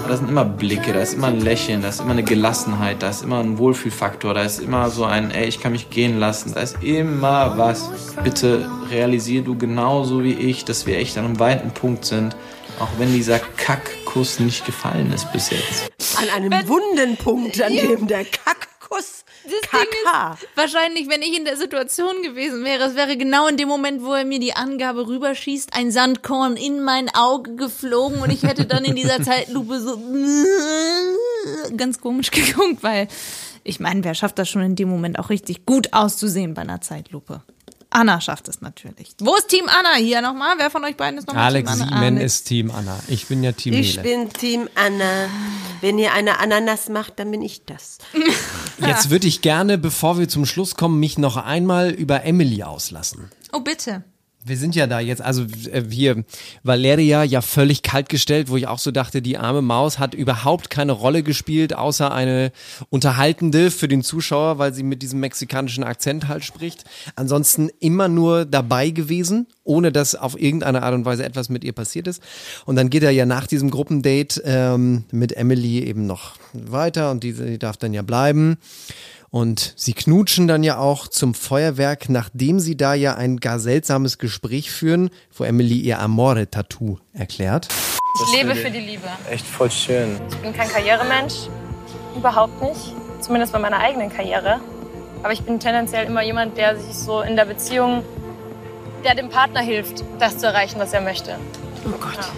Speaker 9: Bottle.
Speaker 4: Da sind immer Blicke, da ist immer ein Lächeln, da ist immer eine Gelassenheit, da ist immer ein Wohlfühlfaktor, da ist immer so ein, ey, ich kann mich gehen lassen, da ist immer was. Bitte realisier du genauso wie ich, dass wir echt an einem weiten Punkt sind, auch wenn dieser Kackkuss nicht gefallen ist bis jetzt.
Speaker 3: An einem wunden Punkt, an dem der Kackkuss
Speaker 2: Das Ding
Speaker 3: KK.
Speaker 2: ist, wahrscheinlich, wenn ich in der Situation gewesen wäre, es wäre genau in dem Moment, wo er mir die Angabe rüberschießt, ein Sandkorn in mein Auge geflogen und ich hätte dann in dieser Zeitlupe so [LAUGHS] ganz komisch [LAUGHS] geguckt, weil ich meine, wer schafft das schon in dem Moment auch richtig gut auszusehen bei einer Zeitlupe? Anna schafft es natürlich. Wo ist Team Anna hier nochmal? Wer von euch beiden ist nochmal
Speaker 1: Alex
Speaker 2: Team Anna?
Speaker 1: Siemen
Speaker 2: Alex.
Speaker 1: ist Team Anna. Ich bin ja Team
Speaker 3: Ich
Speaker 1: Nele.
Speaker 3: bin Team Anna. Wenn ihr eine Ananas macht, dann bin ich das. [LAUGHS]
Speaker 1: Jetzt würde ich gerne, bevor wir zum Schluss kommen, mich noch einmal über Emily auslassen.
Speaker 2: Oh, bitte.
Speaker 1: Wir sind ja da jetzt, also äh, hier, Valeria ja völlig kaltgestellt, wo ich auch so dachte, die arme Maus hat überhaupt keine Rolle gespielt, außer eine unterhaltende für den Zuschauer, weil sie mit diesem mexikanischen Akzent halt spricht. Ansonsten immer nur dabei gewesen, ohne dass auf irgendeine Art und Weise etwas mit ihr passiert ist. Und dann geht er ja nach diesem Gruppendate ähm, mit Emily eben noch weiter und diese die darf dann ja bleiben. Und sie knutschen dann ja auch zum Feuerwerk, nachdem sie da ja ein gar seltsames Gespräch führen, wo Emily ihr Amore-Tattoo erklärt.
Speaker 7: Ich lebe für die Liebe.
Speaker 6: Echt voll schön.
Speaker 7: Ich bin kein Karrieremensch. Überhaupt nicht. Zumindest bei meiner eigenen Karriere. Aber ich bin tendenziell immer jemand, der sich so in der Beziehung, der dem Partner hilft, das zu erreichen, was er möchte.
Speaker 3: Oh Gott.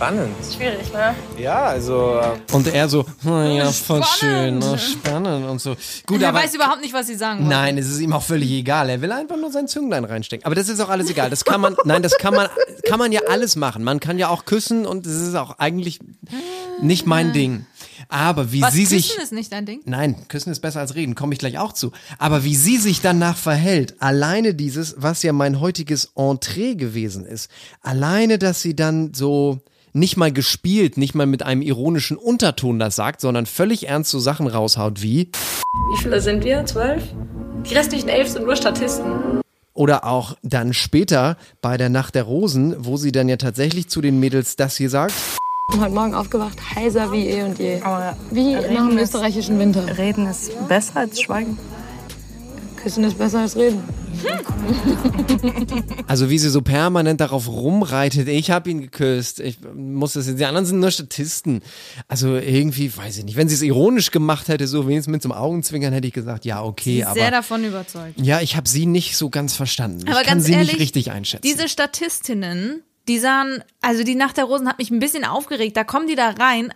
Speaker 6: Spannend.
Speaker 7: Schwierig, ne?
Speaker 6: Ja, also äh,
Speaker 1: Und er so, oh ja, voll
Speaker 2: Spannend.
Speaker 1: schön, oh, spannend und so. Gut,
Speaker 2: er
Speaker 1: aber
Speaker 2: weiß überhaupt nicht, was sie sagen wollen.
Speaker 1: Nein, es ist ihm auch völlig egal. Er will einfach nur sein Zünglein reinstecken. Aber das ist auch alles egal. Das kann man, nein, das kann man, kann man ja alles machen. Man kann ja auch küssen und das ist auch eigentlich nicht mein Ding. Aber wie
Speaker 2: Was,
Speaker 1: sie
Speaker 2: küssen
Speaker 1: sich,
Speaker 2: ist nicht dein Ding?
Speaker 1: Nein, küssen ist besser als reden, komme ich gleich auch zu. Aber wie sie sich danach verhält, alleine dieses, was ja mein heutiges Entree gewesen ist, alleine, dass sie dann so nicht mal gespielt, nicht mal mit einem ironischen Unterton das sagt, sondern völlig ernst so Sachen raushaut wie
Speaker 10: Wie viele sind wir? Zwölf? Die restlichen elf sind nur Statisten.
Speaker 1: oder auch dann später bei der Nacht der Rosen, wo sie dann ja tatsächlich zu den Mädels das hier sagt.
Speaker 10: bin heute Morgen aufgewacht, heiser wie eh und je. wie nach dem österreichischen Winter.
Speaker 11: Reden ist besser als Schweigen.
Speaker 10: Küssen ist besser als reden. [LAUGHS]
Speaker 1: Also wie sie so permanent darauf rumreitet, ich habe ihn geküsst, ich muss das jetzt, die anderen sind nur Statisten. Also irgendwie, weiß ich nicht, wenn sie es ironisch gemacht hätte, so wenigstens mit so einem Augenzwinkern, hätte ich gesagt, ja, okay,
Speaker 2: Sie ist sehr
Speaker 1: aber
Speaker 2: davon überzeugt.
Speaker 1: ja, ich habe sie nicht so ganz verstanden.
Speaker 2: Aber
Speaker 1: ich kann
Speaker 2: ganz
Speaker 1: sie
Speaker 2: ehrlich,
Speaker 1: nicht richtig einschätzen.
Speaker 2: Diese Statistinnen, die sahen, also die Nacht der Rosen hat mich ein bisschen aufgeregt. Da kommen die da rein.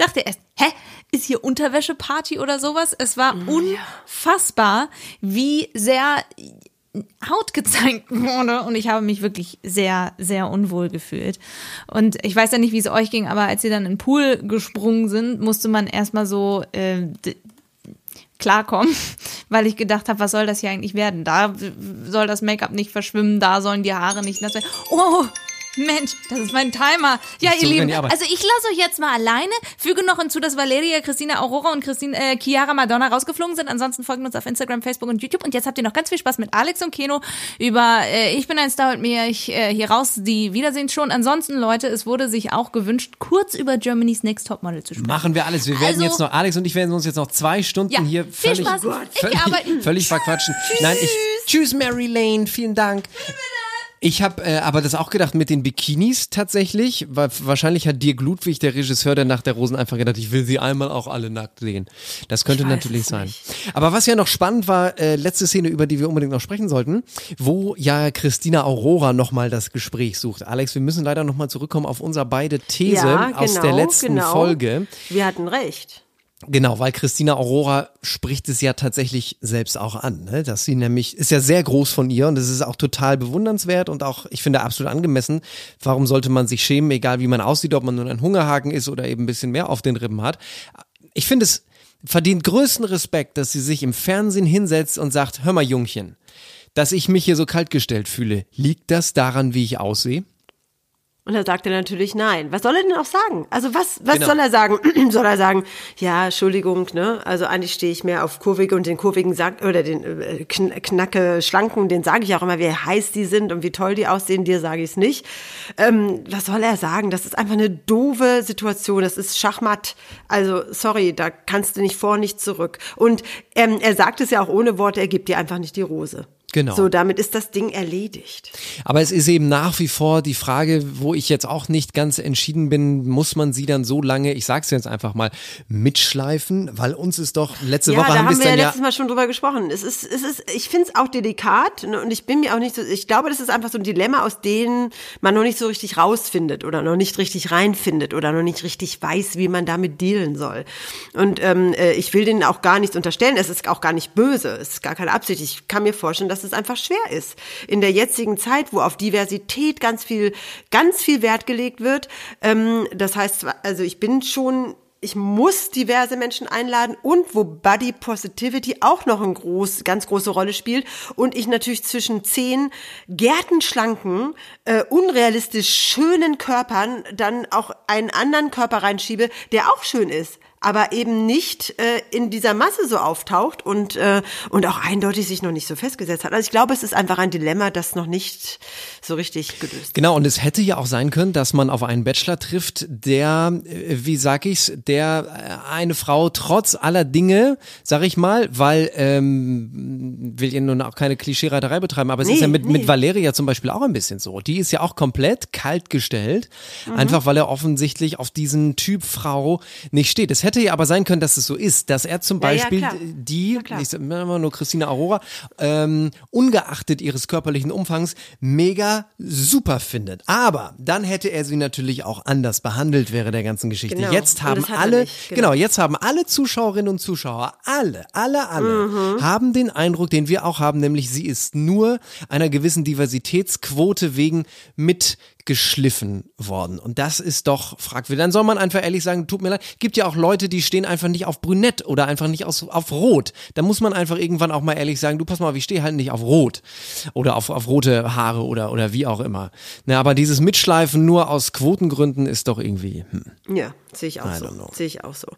Speaker 2: Ich dachte erst, hä? ist hier Unterwäscheparty oder sowas. Es war unfassbar, wie sehr Haut gezeigt [LAUGHS] wurde und ich habe mich wirklich sehr, sehr unwohl gefühlt. Und ich weiß ja nicht, wie es euch ging, aber als sie dann in den Pool gesprungen sind, musste man erstmal so äh, klarkommen, [LAUGHS] weil ich gedacht habe, was soll das hier eigentlich werden? Da soll das Make-up nicht verschwimmen, da sollen die Haare nicht nass werden. Oh, Mensch, das ist mein Timer. Ja, ihr Lieben, also ich lasse euch jetzt mal alleine. Füge noch hinzu, dass Valeria, Christina Aurora und Christine, äh, Chiara Madonna rausgeflogen sind. Ansonsten folgen uns auf Instagram, Facebook und YouTube. Und jetzt habt ihr noch ganz viel Spaß mit Alex und Keno über äh, Ich bin ein Star und mir ich, äh, hier raus. Die Wiedersehen schon. Ansonsten, Leute, es wurde sich auch gewünscht, kurz über Germany's Next Topmodel zu sprechen.
Speaker 1: Machen wir alles. Wir werden
Speaker 2: Also-
Speaker 1: jetzt noch, Alex und ich werden uns jetzt noch zwei Stunden
Speaker 2: Ja,
Speaker 1: hier
Speaker 2: viel
Speaker 1: völlig, völlig,
Speaker 2: arbeite.
Speaker 1: völlig verquatschen. Nein, ich, tschüss Mary Lane, vielen Dank. Ich habe äh, aber das auch gedacht mit den Bikinis tatsächlich, weil wahrscheinlich hat Dirk Ludwig, der Regisseur der Nacht der Rosen, einfach gedacht, ich will sie einmal auch alle nackt sehen. Das könnte natürlich sein. Aber was ja noch spannend war, äh, letzte Szene, über die wir unbedingt noch sprechen sollten, wo ja Christina Aurora nochmal das Gespräch sucht. Alex, wir müssen leider nochmal zurückkommen auf unser beide These
Speaker 3: Ja,
Speaker 1: aus
Speaker 3: genau,
Speaker 1: der letzten
Speaker 3: genau.
Speaker 1: Folge.
Speaker 3: Wir hatten recht.
Speaker 1: Genau, weil Christina Aurora spricht es ja tatsächlich selbst auch an, ne? dass sie nämlich, ist ja sehr groß von ihr und es ist auch total bewundernswert und auch, ich finde, absolut angemessen. Warum sollte man sich schämen, egal wie man aussieht, ob man nun ein Hungerhaken ist oder eben ein bisschen mehr auf den Rippen hat. Ich finde es verdient größten Respekt, dass sie sich im Fernsehen hinsetzt und sagt, hör mal Jungchen, dass ich mich hier so kaltgestellt fühle, liegt das daran, wie ich aussehe?
Speaker 3: Und da sagt er natürlich nein. Was soll er denn auch sagen? Also was, was
Speaker 1: Genau.
Speaker 3: soll er sagen? [CLEARS THROAT] soll er sagen, ja, Entschuldigung, ne? Also eigentlich stehe ich mehr auf kurvige und den kurvigen sag, oder den äh, kn knacke schlanken, den sage ich auch immer, wie heiß die sind und wie toll die aussehen, dir sage ich es nicht. Ähm, was soll er sagen? Das ist einfach eine doofe Situation. Das ist Schachmatt. Also sorry, da kannst du nicht vor, nicht zurück. Und ähm, er sagt es ja auch ohne Worte, er gibt dir einfach nicht die Rose.
Speaker 1: Genau.
Speaker 3: So, damit ist das Ding erledigt.
Speaker 1: Aber es ist eben nach wie vor die Frage, wo ich jetzt auch nicht ganz entschieden bin, muss man sie dann so lange, ich sag's jetzt einfach mal, mitschleifen, weil uns ist doch, letzte
Speaker 3: ja,
Speaker 1: Woche
Speaker 3: da
Speaker 1: haben wir
Speaker 3: haben
Speaker 1: es
Speaker 3: wir ja
Speaker 1: dann ja,
Speaker 3: letztes Mal schon drüber gesprochen. Es ist, es ist, ich finde es auch delikat ne, und ich bin mir auch nicht so, ich glaube, das ist einfach so ein Dilemma, aus dem man noch nicht so richtig rausfindet oder noch nicht richtig reinfindet oder noch nicht richtig weiß, wie man damit dealen soll. Und ähm, äh, ich will denen auch gar nichts unterstellen. Es ist auch gar nicht böse. Es ist gar keine Absicht. Ich kann mir vorstellen, dass es einfach schwer ist. In der jetzigen Zeit, wo auf Diversität ganz viel, ganz viel Wert gelegt wird. Ähm, das heißt, also ich bin schon ich muss diverse Menschen einladen und wo Body Positivity auch noch eine groß, ganz große Rolle spielt und ich natürlich zwischen zehn gärtenschlanken, äh, unrealistisch schönen Körpern dann auch einen anderen Körper reinschiebe, der auch schön ist aber eben nicht äh, in dieser Masse so auftaucht und, äh, und auch eindeutig sich noch nicht so festgesetzt hat. Also ich glaube, es ist einfach ein Dilemma, das noch nicht so richtig gelöst
Speaker 1: Genau, und es hätte ja auch sein können, dass man auf einen Bachelor trifft, der, äh, wie sag ich's, der äh, eine Frau trotz aller Dinge, sag ich mal, weil, ähm, will ihr nun auch keine Klischeereiterei betreiben, aber es
Speaker 3: Nee,
Speaker 1: ist ja mit,
Speaker 3: nee.
Speaker 1: mit Valeria zum Beispiel auch ein bisschen so. Die ist ja auch komplett kalt gestellt,
Speaker 3: Mhm.
Speaker 1: einfach weil er offensichtlich auf diesen Typ Frau nicht steht. Es hätte ja aber sein können, dass es so ist, dass er zum
Speaker 3: Ja, ja,
Speaker 1: Beispiel
Speaker 3: klar.
Speaker 1: die, ich sag immer nur Christina Aurora, ähm, ungeachtet ihres körperlichen Umfangs, mega super findet. Aber dann hätte er sie natürlich auch anders behandelt, wäre der ganzen Geschichte.
Speaker 3: Genau.
Speaker 1: Jetzt haben alle,
Speaker 3: nicht,
Speaker 1: genau.
Speaker 3: genau.
Speaker 1: jetzt haben alle Zuschauerinnen und Zuschauer, alle, alle, alle,
Speaker 3: Mhm.
Speaker 1: haben den Eindruck, den wir auch haben, nämlich sie ist nur einer gewissen Diversitätsquote wegen mitgeschliffen worden. Und das ist doch fragwürdig. Dann soll man einfach ehrlich sagen, tut mir leid, gibt ja auch Leute, die stehen einfach nicht auf Brünett oder einfach nicht aus, auf Rot. Da muss man einfach irgendwann auch mal ehrlich sagen, du pass mal, ich stehe halt nicht auf Rot oder auf, auf rote Haare oder, oder wie auch immer. Na, aber dieses Mitschleifen nur aus Quotengründen ist doch irgendwie, hm.
Speaker 3: Ja, sehe ich auch so. Sehe ich auch so.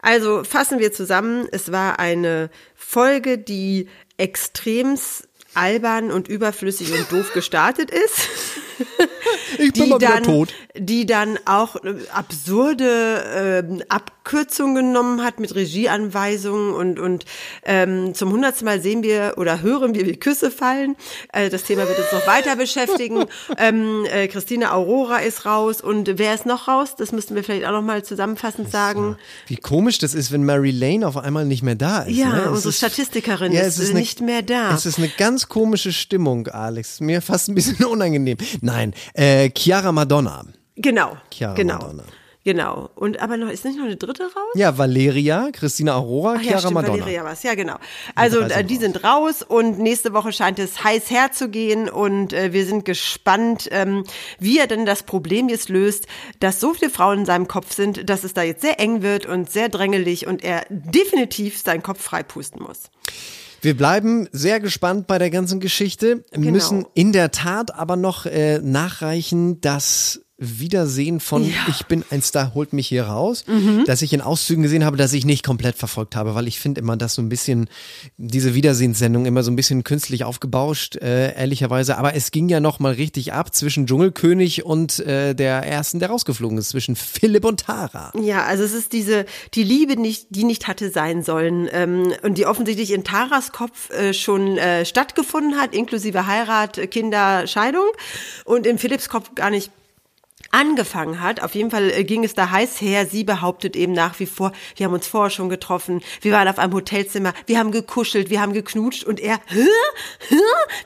Speaker 3: Also fassen wir zusammen. Es war eine Folge, die extremst albern und überflüssig und doof gestartet ist. [LAUGHS] [LAUGHS]
Speaker 1: Ich bin
Speaker 3: die
Speaker 1: mal wieder
Speaker 3: dann,
Speaker 1: tot.
Speaker 3: Die dann auch äh, absurde ähm, Abkürzungen genommen hat mit Regieanweisungen und, und ähm, zum hundertsten Mal sehen wir oder hören wir, wie Küsse fallen. Äh, das Thema wird uns noch weiter beschäftigen. [LAUGHS] ähm, äh, Christina Aurora ist raus und wer ist noch raus? Das müssten wir vielleicht auch noch mal zusammenfassend sagen.
Speaker 1: Wie komisch das ist, wenn Mary Lane auf einmal nicht mehr da ist.
Speaker 3: Ja,
Speaker 1: ne?
Speaker 3: Unsere
Speaker 1: ist-
Speaker 3: Statistikerin
Speaker 1: Ja,
Speaker 3: ist,
Speaker 1: ist
Speaker 3: äh,
Speaker 1: eine-
Speaker 3: nicht mehr da.
Speaker 1: Es ist eine ganz komische Stimmung, Alex. Mir fast ein bisschen [LAUGHS] unangenehm. Nein, äh, Chiara Madonna.
Speaker 3: Genau,
Speaker 1: Chiara
Speaker 3: genau.
Speaker 1: Madonna.
Speaker 3: Genau. Und aber noch ist nicht noch eine dritte raus?
Speaker 1: Ja, Valeria, Christina Aurora,
Speaker 3: Ach ja,
Speaker 1: Chiara
Speaker 3: stimmt,
Speaker 1: Madonna.
Speaker 3: Valeria was. Ja, genau. Also äh, die sind raus und nächste Woche scheint es heiß herzugehen und äh, wir sind gespannt, ähm, wie er denn das Problem jetzt löst, dass so viele Frauen in seinem Kopf sind, dass es da jetzt sehr eng wird und sehr drängelig und er definitiv seinen Kopf freipusten muss.
Speaker 1: Wir bleiben sehr gespannt bei der ganzen Geschichte,
Speaker 3: Genau.
Speaker 1: müssen in der Tat aber noch äh, nachreichen, dass Wiedersehen von Ich bin ein Star holt mich hier raus,
Speaker 3: Mhm.
Speaker 1: dass ich in Auszügen gesehen habe, dass ich nicht komplett verfolgt habe, weil ich finde immer, dass so ein bisschen diese Wiedersehenssendung immer so ein bisschen künstlich aufgebauscht, äh, ehrlicherweise. Aber es ging ja noch mal richtig ab zwischen Dschungelkönig und äh, der ersten, der rausgeflogen ist, zwischen Philipp und Tara.
Speaker 3: Ja, also es ist diese, die Liebe nicht, die nicht hatte sein sollen ähm, und die offensichtlich in Taras Kopf äh, schon äh, stattgefunden hat, inklusive Heirat, Kinder, Scheidung und in Philipps Kopf gar nicht angefangen hat. Auf jeden Fall äh, ging es da heiß her. Sie behauptet eben nach wie vor, wir haben uns vorher schon getroffen, wir waren auf einem Hotelzimmer, wir haben gekuschelt, wir haben geknutscht und er, hä? Hä?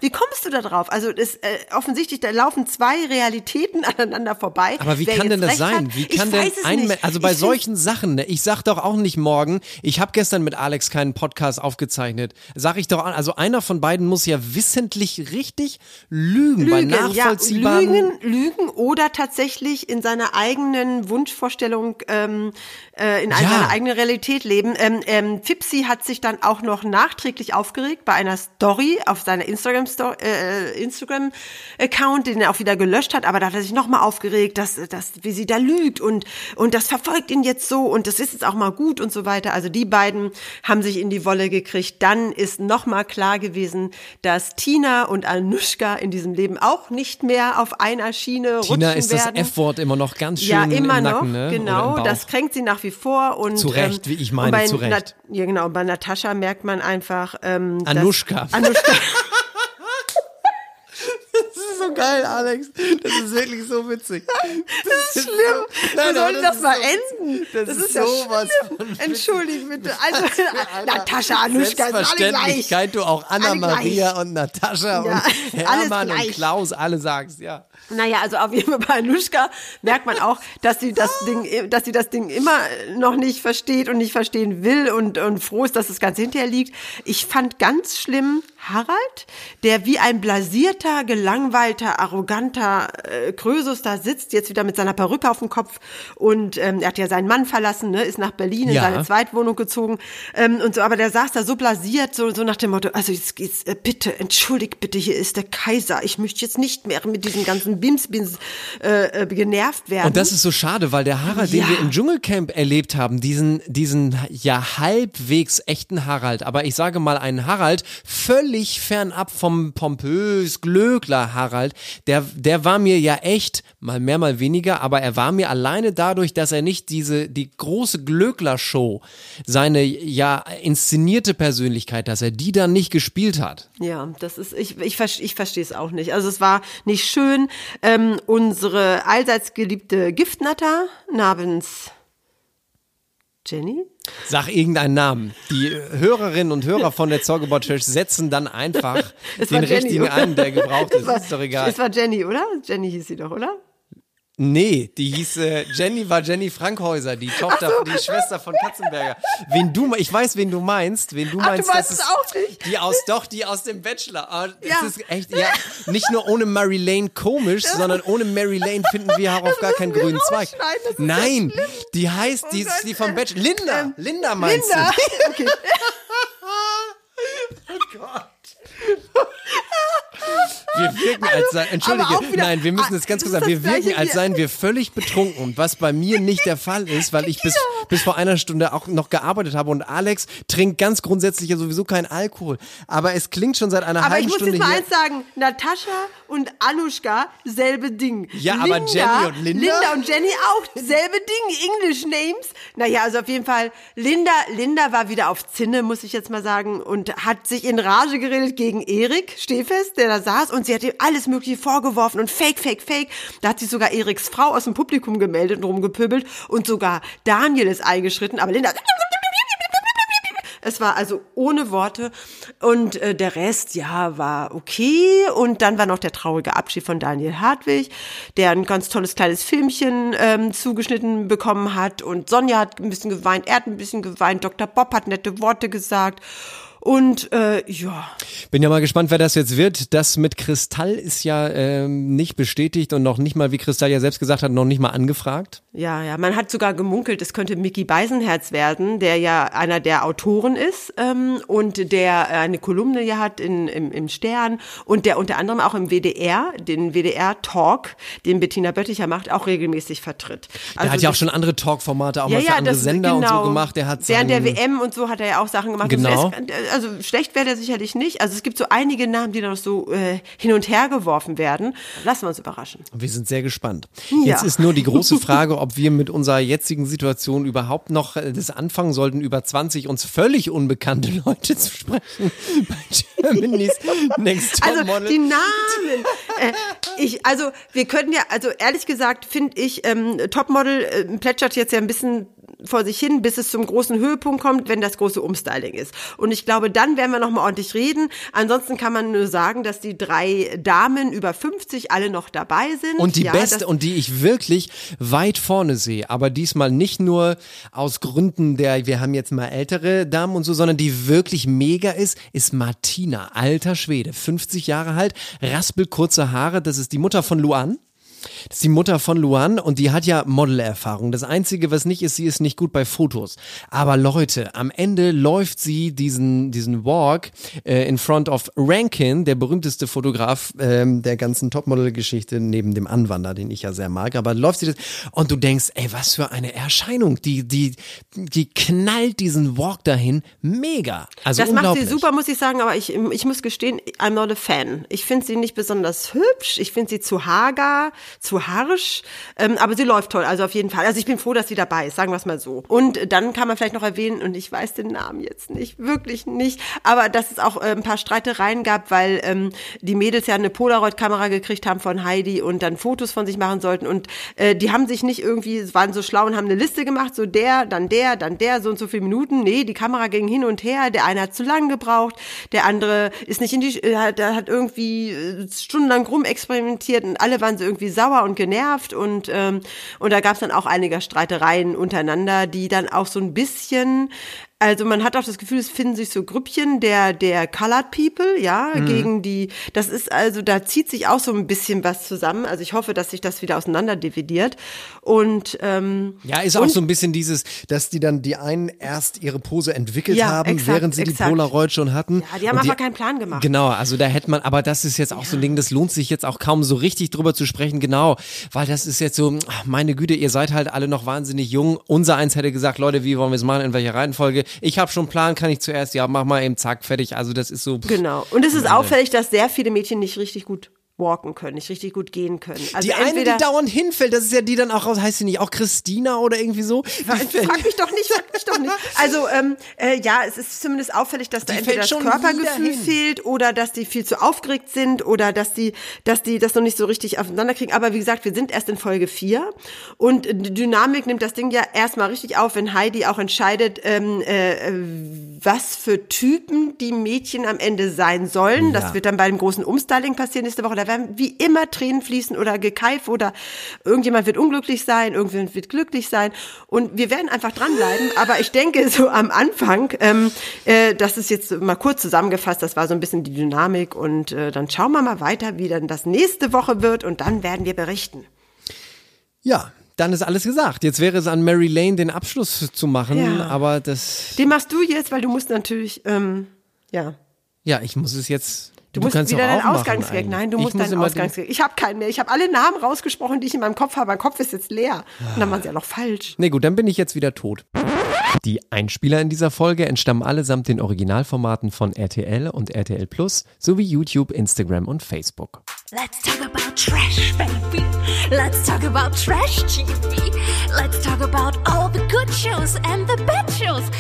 Speaker 3: Wie kommst du da drauf? Also das, äh, offensichtlich, da laufen zwei Realitäten [LAUGHS] aneinander vorbei.
Speaker 1: Aber wie
Speaker 3: Wer
Speaker 1: kann denn das sein?
Speaker 3: hat,
Speaker 1: Wie kann denn ein also bei
Speaker 3: Ich
Speaker 1: solchen Sachen, ne, ich sag doch auch nicht morgen, ich habe gestern mit Alex keinen Podcast aufgezeichnet. Sag ich doch, an- also einer von beiden muss ja wissentlich richtig lügen, bei
Speaker 3: Lügen, ja,
Speaker 1: nachvollziehbaren
Speaker 3: Lügen, Lügen oder tatsächlich in seiner eigenen Wunschvorstellung, ähm, äh, in
Speaker 1: Ja.
Speaker 3: seiner eigenen Realität leben. Ähm, ähm, Fipsi hat sich dann auch noch nachträglich aufgeregt bei einer Story auf seiner Instagram Sto- äh, Instagram Account, den er auch wieder gelöscht hat, aber da hat er sich nochmal aufgeregt, dass, dass wie sie da lügt und und das verfolgt ihn jetzt so und das ist jetzt auch mal gut und so weiter. Also die beiden haben sich in die Wolle gekriegt. Dann ist nochmal klar gewesen, dass Tina und Anushka in diesem Leben auch nicht mehr auf einer Schiene
Speaker 1: Tina
Speaker 3: rutschen
Speaker 1: ist das
Speaker 3: werden.
Speaker 1: F-Wort immer noch ganz schön
Speaker 3: ja, immer
Speaker 1: im
Speaker 3: noch,
Speaker 1: Nacken, ne? Oder im
Speaker 3: genau. Das kränkt sie nach wie vor und
Speaker 1: Zu Recht,
Speaker 3: ähm,
Speaker 1: wie ich meine,
Speaker 3: bei
Speaker 1: zu Recht.
Speaker 3: Nat ja, genau. Bei Natascha merkt man einfach, ähm, dass-
Speaker 1: Anushka. [LAUGHS] Das ist so geil, Alex. Das ist wirklich so witzig. [LAUGHS]
Speaker 3: Das ist schlimm.
Speaker 1: Nein,
Speaker 3: Wo
Speaker 1: aber
Speaker 3: soll
Speaker 1: das
Speaker 3: das
Speaker 1: ist
Speaker 3: mal
Speaker 1: so-
Speaker 3: enden?
Speaker 1: das
Speaker 3: Das,
Speaker 1: ist
Speaker 3: ist ja
Speaker 1: sowas
Speaker 3: schlimm. Entschuldigt bitte. Also, Natascha, Anushka, sind alle gleich.
Speaker 1: Du auch Anna-Maria und Natascha
Speaker 3: Ja,
Speaker 1: und [LAUGHS] Hermann und. Klaus alle sagst, ja.
Speaker 3: Naja, also auf jeden Fall bei Anushka merkt man auch, dass sie das Ding, dass sie das Ding immer noch nicht versteht und nicht verstehen will und, und froh ist, dass das Ganze hinterher liegt. Ich fand ganz schlimm Harald, der wie ein blasierter, gelangweilter, arroganter äh, Krösus da sitzt, jetzt wieder mit seiner Perücke auf dem Kopf und ähm, er hat ja seinen Mann verlassen, ne, ist nach Berlin in
Speaker 1: Ja.
Speaker 3: seine Zweitwohnung gezogen ähm, und so, aber der saß da so blasiert, so, so nach dem Motto, also jetzt geht's, äh, bitte, entschuldigt bitte, hier ist der Kaiser, ich möchte jetzt nicht mehr mit diesem ganzen Bims-Bins äh, äh, genervt werden.
Speaker 1: Und das ist so schade, weil der Harald,
Speaker 3: Ja.
Speaker 1: den wir im Dschungelcamp erlebt haben, diesen, diesen ja halbwegs echten Harald, aber ich sage mal einen Harald, völlig fernab vom pompös Glöckler Harald, der, der war mir ja echt, mal mehr, mal weniger, aber er war mir alleine dadurch, dass er nicht diese, die große Glöckler-Show, seine ja inszenierte Persönlichkeit, dass er die dann nicht gespielt hat.
Speaker 3: Ja, das ist, ich, ich, ich verstehe es auch nicht. Also es war nicht schön. Ähm, unsere allseits geliebte Giftnatter namens Jenny?
Speaker 1: Sag irgendeinen Namen. Die Hörerinnen und Hörer von der Zauberboard Church setzen dann einfach den
Speaker 3: Jenny,
Speaker 1: richtigen
Speaker 3: oder?
Speaker 1: ein, der gebraucht ist.
Speaker 3: war-
Speaker 1: ist doch egal.
Speaker 3: Es war Jenny, oder? Jenny hieß sie doch, oder?
Speaker 1: Nee, die hieß äh, Jenny war Jenny Frankhäuser, die Tochter, die Schwester von Katzenberger. Wen du, ich weiß, wen du meinst, wen du
Speaker 3: Ach, du
Speaker 1: meinst,
Speaker 3: weißt
Speaker 1: das
Speaker 3: es
Speaker 1: ist
Speaker 3: auch nicht?
Speaker 1: die aus, doch die aus dem Bachelor. Ah, das
Speaker 3: Ja.
Speaker 1: ist echt, ja, nicht nur ohne Mary Lane komisch, sondern ohne Mary Lane finden wir auch [LAUGHS] auf gar keinen grünen Zweig. Nein, die heißt, die ist die vom Bachelor. Linda, Linda meinst
Speaker 3: Linda.
Speaker 1: du? [LAUGHS]
Speaker 3: Okay. [LAUGHS]
Speaker 1: Oh Gott. Wir wirken als sei, entschuldige,
Speaker 3: Also, aber wieder-
Speaker 1: nein, wir müssen
Speaker 3: Ah,
Speaker 1: es ganz kurz sagen, wir wirken als seien wir völlig betrunken, was bei mir nicht der Fall ist, weil ich bis, bis vor einer Stunde auch noch gearbeitet habe und Alex trinkt ganz grundsätzlich ja sowieso keinen Alkohol. Aber es klingt schon seit einer
Speaker 3: Aber ich
Speaker 1: halben
Speaker 3: muss
Speaker 1: Stunde
Speaker 3: jetzt mal eins sagen, Natascha und Anushka, selbe Ding.
Speaker 1: Ja, aber Jenny und Linda?
Speaker 3: Linda und Jenny auch, selbe Ding, English Names. Naja, also auf jeden Fall, Linda, Linda war wieder auf Zinne, muss ich jetzt mal sagen, und hat sich in Rage geredet gegen Erik Stehfest, der da saß, und sie hat ihm alles mögliche vorgeworfen und fake, fake, fake. Da hat sich sogar Eriks Frau aus dem Publikum gemeldet und rumgepöbelt und sogar Daniel ist eingeschritten, aber Linda Es war also ohne Worte. Und äh, der Rest, ja, war okay. Und dann war noch der traurige Abschied von Daniel Hartwig, der ein ganz tolles kleines Filmchen ähm, zugeschnitten bekommen hat. Und Sonja hat ein bisschen geweint, er hat ein bisschen geweint, Dr. Bob hat nette Worte gesagt. Und äh, ja.
Speaker 1: Bin ja mal gespannt, wer das jetzt wird. Das mit Kristall ist ja ähm, nicht bestätigt und noch nicht mal, wie Kristall ja selbst gesagt hat, noch nicht mal angefragt.
Speaker 3: Ja, ja, man hat sogar gemunkelt, es könnte Mickey Beisenherz werden, der ja einer der Autoren ist ähm, und der eine Kolumne ja hat in, im, im Stern und der unter anderem auch im WDR, den WDR-Talk, den Bettina Bötticher macht, auch regelmäßig vertritt.
Speaker 1: Der hat ja auch schon andere Talk-Formate, auch
Speaker 3: ja,
Speaker 1: mal für
Speaker 3: ja,
Speaker 1: andere
Speaker 3: das-
Speaker 1: Sender und so
Speaker 3: genau.
Speaker 1: gemacht. Der hat
Speaker 3: Während der WM und so hat er ja auch Sachen gemacht.
Speaker 1: Genau.
Speaker 3: Also schlecht wäre der sicherlich nicht. Also es gibt so einige Namen, die da noch so äh, hin und her geworfen werden. Lassen wir uns überraschen.
Speaker 1: Wir sind sehr gespannt.
Speaker 3: Ja.
Speaker 1: Jetzt ist nur die große [LAUGHS] Frage, ob wir mit unserer jetzigen Situation überhaupt noch äh, das anfangen sollten, über 20 uns völlig unbekannte [LAUGHS] Leute zu sprechen bei Germany's Next Top
Speaker 3: Also
Speaker 1: Model.
Speaker 3: die Namen. äh, ich, also wir könnten ja, also ehrlich gesagt finde ich, ähm, Topmodel äh, plätschert jetzt ja ein bisschen vor sich hin, bis es zum großen Höhepunkt kommt, wenn das große Umstyling ist. Und ich glaube, dann werden wir noch mal ordentlich reden. Ansonsten kann man nur sagen, dass die drei Damen über 50 alle noch dabei sind.
Speaker 1: Und die
Speaker 3: Ja,
Speaker 1: beste und die ich wirklich weit vorne sehe, aber diesmal nicht nur aus Gründen der, wir haben jetzt mal ältere Damen und so, sondern die wirklich mega ist, ist Martina, alter Schwede, 50 Jahre alt, raspelt kurze Haare, das ist die Mutter von Luan. Das ist die Mutter von Luan und die hat ja Modelerfahrung. Das Einzige, was nicht ist, sie ist nicht gut bei Fotos. Aber Leute, am Ende läuft sie diesen, diesen Walk äh, in front of Rankin, der berühmteste Fotograf ähm, der ganzen Topmodel-Geschichte, neben dem Anwander, den ich ja sehr mag. Aber läuft sie das und du denkst, ey, was für eine Erscheinung. Die, die, die knallt diesen Walk dahin mega. Also
Speaker 3: das macht sie super, muss ich sagen, aber ich, ich muss gestehen, I'm not a fan. Ich finde sie nicht besonders hübsch, ich finde sie zu hager, zu harsch, ähm, aber sie läuft toll, also auf jeden Fall. Also ich bin froh, dass sie dabei ist, sagen wir es mal so. Und äh, dann kann man vielleicht noch erwähnen, und ich weiß den Namen jetzt nicht, wirklich nicht, aber dass es auch äh, ein paar Streitereien gab, weil ähm, die Mädels ja eine Polaroid-Kamera gekriegt haben von Heidi und dann Fotos von sich machen sollten und äh, die haben sich nicht irgendwie, waren so schlau und haben eine Liste gemacht, so der, dann der, dann der, so und so viele Minuten. Nee, die Kamera ging hin und her, der eine hat zu lang gebraucht, der andere ist nicht in die, äh, hat, hat irgendwie stundenlang rumexperimentiert und alle waren so irgendwie sauer und genervt und, ähm, und da gab es dann auch einige Streitereien untereinander, die dann auch so ein bisschen also man hat auch das Gefühl, es finden sich so Grüppchen der der Colored People, ja,
Speaker 1: Mhm.
Speaker 3: gegen die. Das ist also da zieht sich auch so ein bisschen was zusammen. Also ich hoffe, dass sich das wieder auseinander dividiert. Und ähm,
Speaker 1: Ja, ist auch
Speaker 3: und,
Speaker 1: so ein bisschen dieses, dass die dann die einen erst ihre Pose entwickelt
Speaker 3: Ja,
Speaker 1: haben,
Speaker 3: exakt,
Speaker 1: während sie die
Speaker 3: exakt.
Speaker 1: Polaroid schon hatten.
Speaker 3: Ja, die haben einfach keinen Plan gemacht.
Speaker 1: Genau, also da hätte man, aber das ist jetzt auch so ein Ding, das lohnt sich jetzt auch kaum so richtig drüber zu sprechen, genau, weil das ist jetzt so, meine Güte, ihr seid halt alle noch wahnsinnig jung. Unser eins hätte gesagt, Leute, wie wollen wir es machen, in welcher Reihenfolge? Ich habe schon einen Plan, kann ich zuerst, ja, mach mal eben zack, fertig. Also das ist so.
Speaker 3: Genau. Und es ist
Speaker 1: Ende.
Speaker 3: auffällig, dass sehr viele Mädchen nicht richtig gut walken können, nicht richtig gut gehen können. Also
Speaker 1: die eine, die dauernd hinfällt, das ist ja die dann auch raus, heißt sie nicht auch Christina oder irgendwie so?
Speaker 3: Frag mich doch nicht, frag mich doch nicht. [LAUGHS] Also ähm, äh, ja, es ist zumindest auffällig, dass da
Speaker 1: Die
Speaker 3: entweder das Körpergefühl fehlt oder dass die viel zu aufgeregt sind oder dass die, dass die das noch nicht so richtig aufeinander kriegen. Aber wie gesagt, wir sind erst in Folge 4 und die Dynamik nimmt das Ding ja erstmal richtig auf, wenn Heidi auch entscheidet, ähm, äh, was für Typen die Mädchen am Ende sein sollen.
Speaker 1: Ja.
Speaker 3: Das wird dann bei dem großen Umstyling passieren nächste Woche. Da werden wie immer Tränen fließen oder Gekaif oder irgendjemand wird unglücklich sein, irgendjemand wird glücklich sein. Und wir werden einfach dranbleiben. Aber ich denke, so am Anfang, ähm, äh, das ist jetzt mal kurz zusammengefasst, das war so ein bisschen die Dynamik. Und äh, dann schauen wir mal weiter, wie dann das nächste Woche wird. Und dann werden wir berichten.
Speaker 1: Ja, dann ist alles gesagt. Jetzt wäre es an Mary Lane, den Abschluss zu machen,
Speaker 3: Ja.
Speaker 1: aber das,
Speaker 3: Den machst du jetzt, weil du musst natürlich, ähm, ja.
Speaker 1: ja, ich muss es jetzt.
Speaker 3: Du, musst
Speaker 1: kannst
Speaker 3: wieder deinen
Speaker 1: eigentlich.
Speaker 3: Nein, du
Speaker 1: Ich
Speaker 3: musst
Speaker 1: muss
Speaker 3: deinen Ausgangsweg. Ich habe keinen mehr. Ich habe alle Namen rausgesprochen, die ich in meinem Kopf habe. Mein Kopf ist jetzt leer. Und dann waren sie ja noch falsch.
Speaker 1: Nee, gut, dann bin ich jetzt wieder tot. Die Einspieler in dieser Folge entstammen allesamt den Originalformaten von RTL und RTL Plus sowie YouTube, Instagram und Facebook.
Speaker 9: Let's talk about trash, baby. Let's talk about trash TV. Let's talk about all the good shows and the bad shows